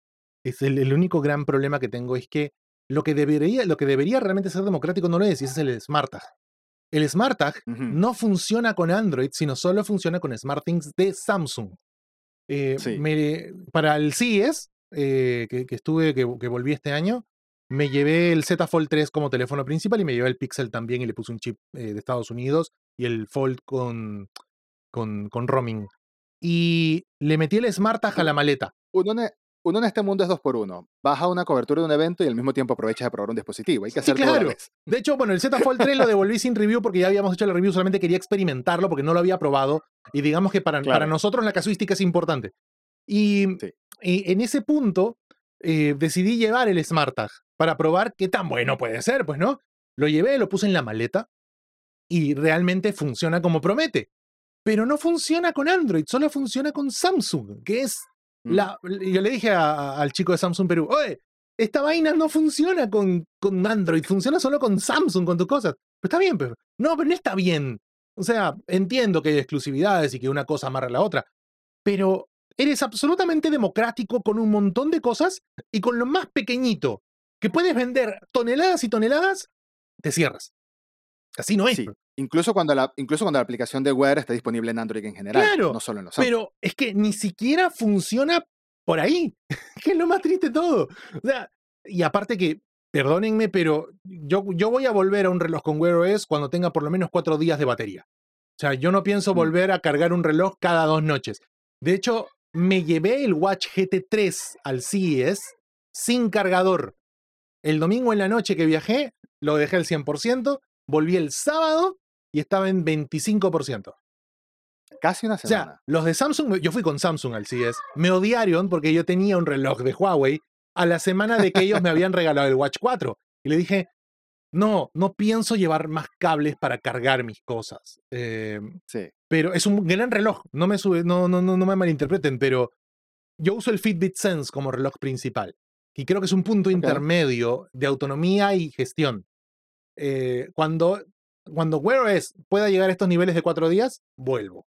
es el, único gran problema que tengo es que lo que debería, lo que debería realmente ser democrático no lo es, y ese es el SmartTag. El SmartTag no funciona con Android, sino solo funciona con SmartThings de Samsung. Eh, para el CES, eh, que, estuve, que, volví este año, me llevé el Z Fold 3 como teléfono principal y me llevé el Pixel también y le puse un chip eh, de Estados Unidos y el Fold con, con, con roaming. Y le metí el SmartTag a la maleta uno en este mundo es dos por uno. Baja una cobertura de un evento y al mismo tiempo aprovecha de probar un dispositivo. Hay que hacer claro. De hecho, bueno, el Z Fold 3 lo devolví sin review porque ya habíamos hecho la review, solamente quería experimentarlo porque no lo había probado. Y digamos que para, para nosotros la casuística es importante. Y, en ese punto eh, decidí llevar el SmartTag para probar qué tan bueno puede ser, pues, ¿no? Lo llevé, lo puse en la maleta y realmente funciona como promete. Pero no funciona con Android, solo funciona con Samsung, que es Mm. yo le dije al chico de Samsung Perú, oye, esta vaina no funciona con, con Android, funciona solo con Samsung, con tus cosas. Pero está bien, pero no, pero no está bien. O sea, entiendo que hay exclusividades y que una cosa amarra a la otra, pero eres absolutamente democrático con un montón de cosas y con lo más pequeñito, que puedes vender toneladas y toneladas, te cierras. Así no es. Incluso cuando, la, incluso cuando la aplicación de Wear está disponible en Android en general, claro, no solo en los Pero es que ni siquiera funciona por ahí, que es lo más triste de todo. O sea, y aparte que, perdónenme, pero yo, yo voy a volver a un reloj con Wear OS cuando tenga por lo menos cuatro días de batería. O sea, yo no pienso mm. volver a cargar un reloj cada dos noches. De hecho, me llevé el Watch GT3 al CES sin cargador. El domingo en la noche que viajé, lo dejé al 100%, volví el sábado y estaba en 25%. Casi una semana. O sea, los de Samsung, yo fui con Samsung al CES, me odiaron porque yo tenía un reloj de Huawei a la semana de que ellos me habían regalado el Watch 4. Y le dije, no, no pienso llevar más cables para cargar mis cosas. Em, sí. Pero es un gran reloj, no me, sube, no, no, no, no me malinterpreten, pero yo uso el Fitbit Sense como reloj principal. Y creo que es un punto intermedio de autonomía y gestión. Eh, cuando cuando Wear OS pueda llegar a estos niveles de cuatro días, vuelvo.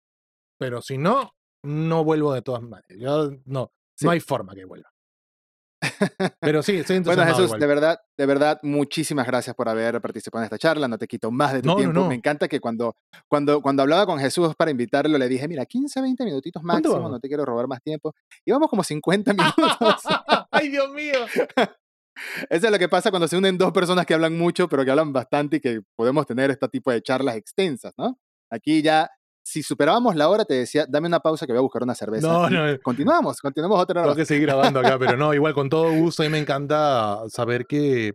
Pero si no, no vuelvo de todas maneras. Yo, no, no hay forma que vuelva. Pero sí, estoy Bueno, Jesús, de verdad, de verdad, muchísimas gracias por haber participado en esta charla. No te quito más de tu tiempo. Me encanta que cuando, cuando, cuando hablaba con Jesús para invitarlo, le dije, mira, 15, 20 minutitos máximo, no te quiero robar más tiempo. Y vamos como 50 minutos. ¡Ay, Dios mío! Eso es lo que pasa cuando se unen dos personas que hablan mucho, pero que hablan bastante y que podemos tener este tipo de charlas extensas, ¿no? Aquí ya si superábamos la hora, te decía, dame una pausa que voy a buscar una cerveza. No, no. Continuamos, continuamos otra Tengo hora. que seguir grabando acá, pero no, igual con todo gusto. A mí me encanta saber que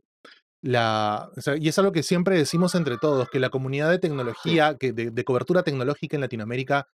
la. o sea, y es algo que siempre decimos entre todos, que la comunidad de tecnología, que de, de cobertura tecnológica en Latinoamérica,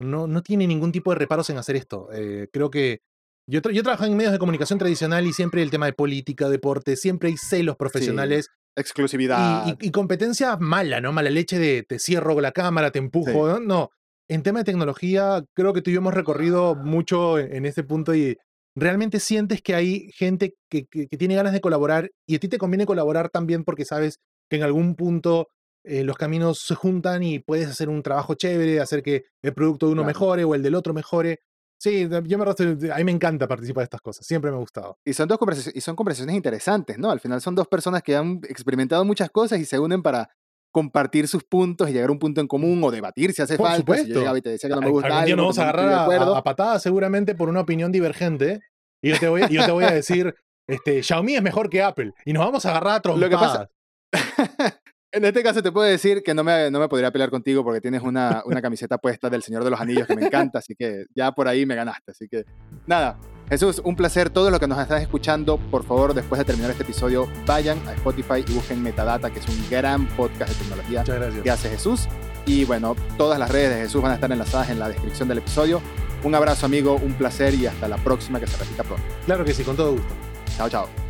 no, no tiene ningún tipo de reparos en hacer esto. Eh, creo que. Yo, tra- yo trabajo en medios de comunicación tradicional y siempre el tema de política, deporte, siempre hay celos profesionales Exclusividad. y, y- y competencia mala, ¿no? Mala leche de te cierro la cámara, te empujo. Sí. ¿no? No. En tema de tecnología, creo que tú y yo hemos recorrido mucho en, en este punto y realmente sientes que hay gente que, que- que tiene ganas de colaborar y a ti te conviene colaborar también porque sabes que en algún punto eh, los caminos se juntan y puedes hacer un trabajo chévere, hacer que el producto de uno Claro. mejore o el del otro mejore. Sí, yo me, a mí me encanta participar de estas cosas, siempre me ha gustado. Y son dos conversaciones, y son conversaciones interesantes, ¿no? Al final son dos personas que han experimentado muchas cosas y se unen para compartir sus puntos y llegar a un punto en común o debatir si hace Por falta. Si yo supuesto. llegaba y te decía que no me gusta algún día algo, nos vamos a agarrar a, a- patadas seguramente por una opinión divergente. Y yo te voy, yo te voy a decir, este, Xiaomi es mejor que Apple. Y nos vamos a agarrar a Lo que pasa- trompadas. En este caso te puedo decir que no me, no me podría pelear contigo porque tienes una, una camiseta puesta del Señor de los Anillos que me encanta, así que ya por ahí me ganaste. Así que nada, Jesús, un placer. Todos los que nos están escuchando, por favor, después de terminar este episodio, vayan a Spotify y busquen Metadata, que es un gran podcast de tecnología Muchas gracias. que hace Jesús. Y bueno, todas las redes de Jesús van a estar enlazadas en la descripción del episodio. Un abrazo amigo, un placer y hasta la próxima que se repita pronto. Claro que sí, con todo gusto. Chao, chao.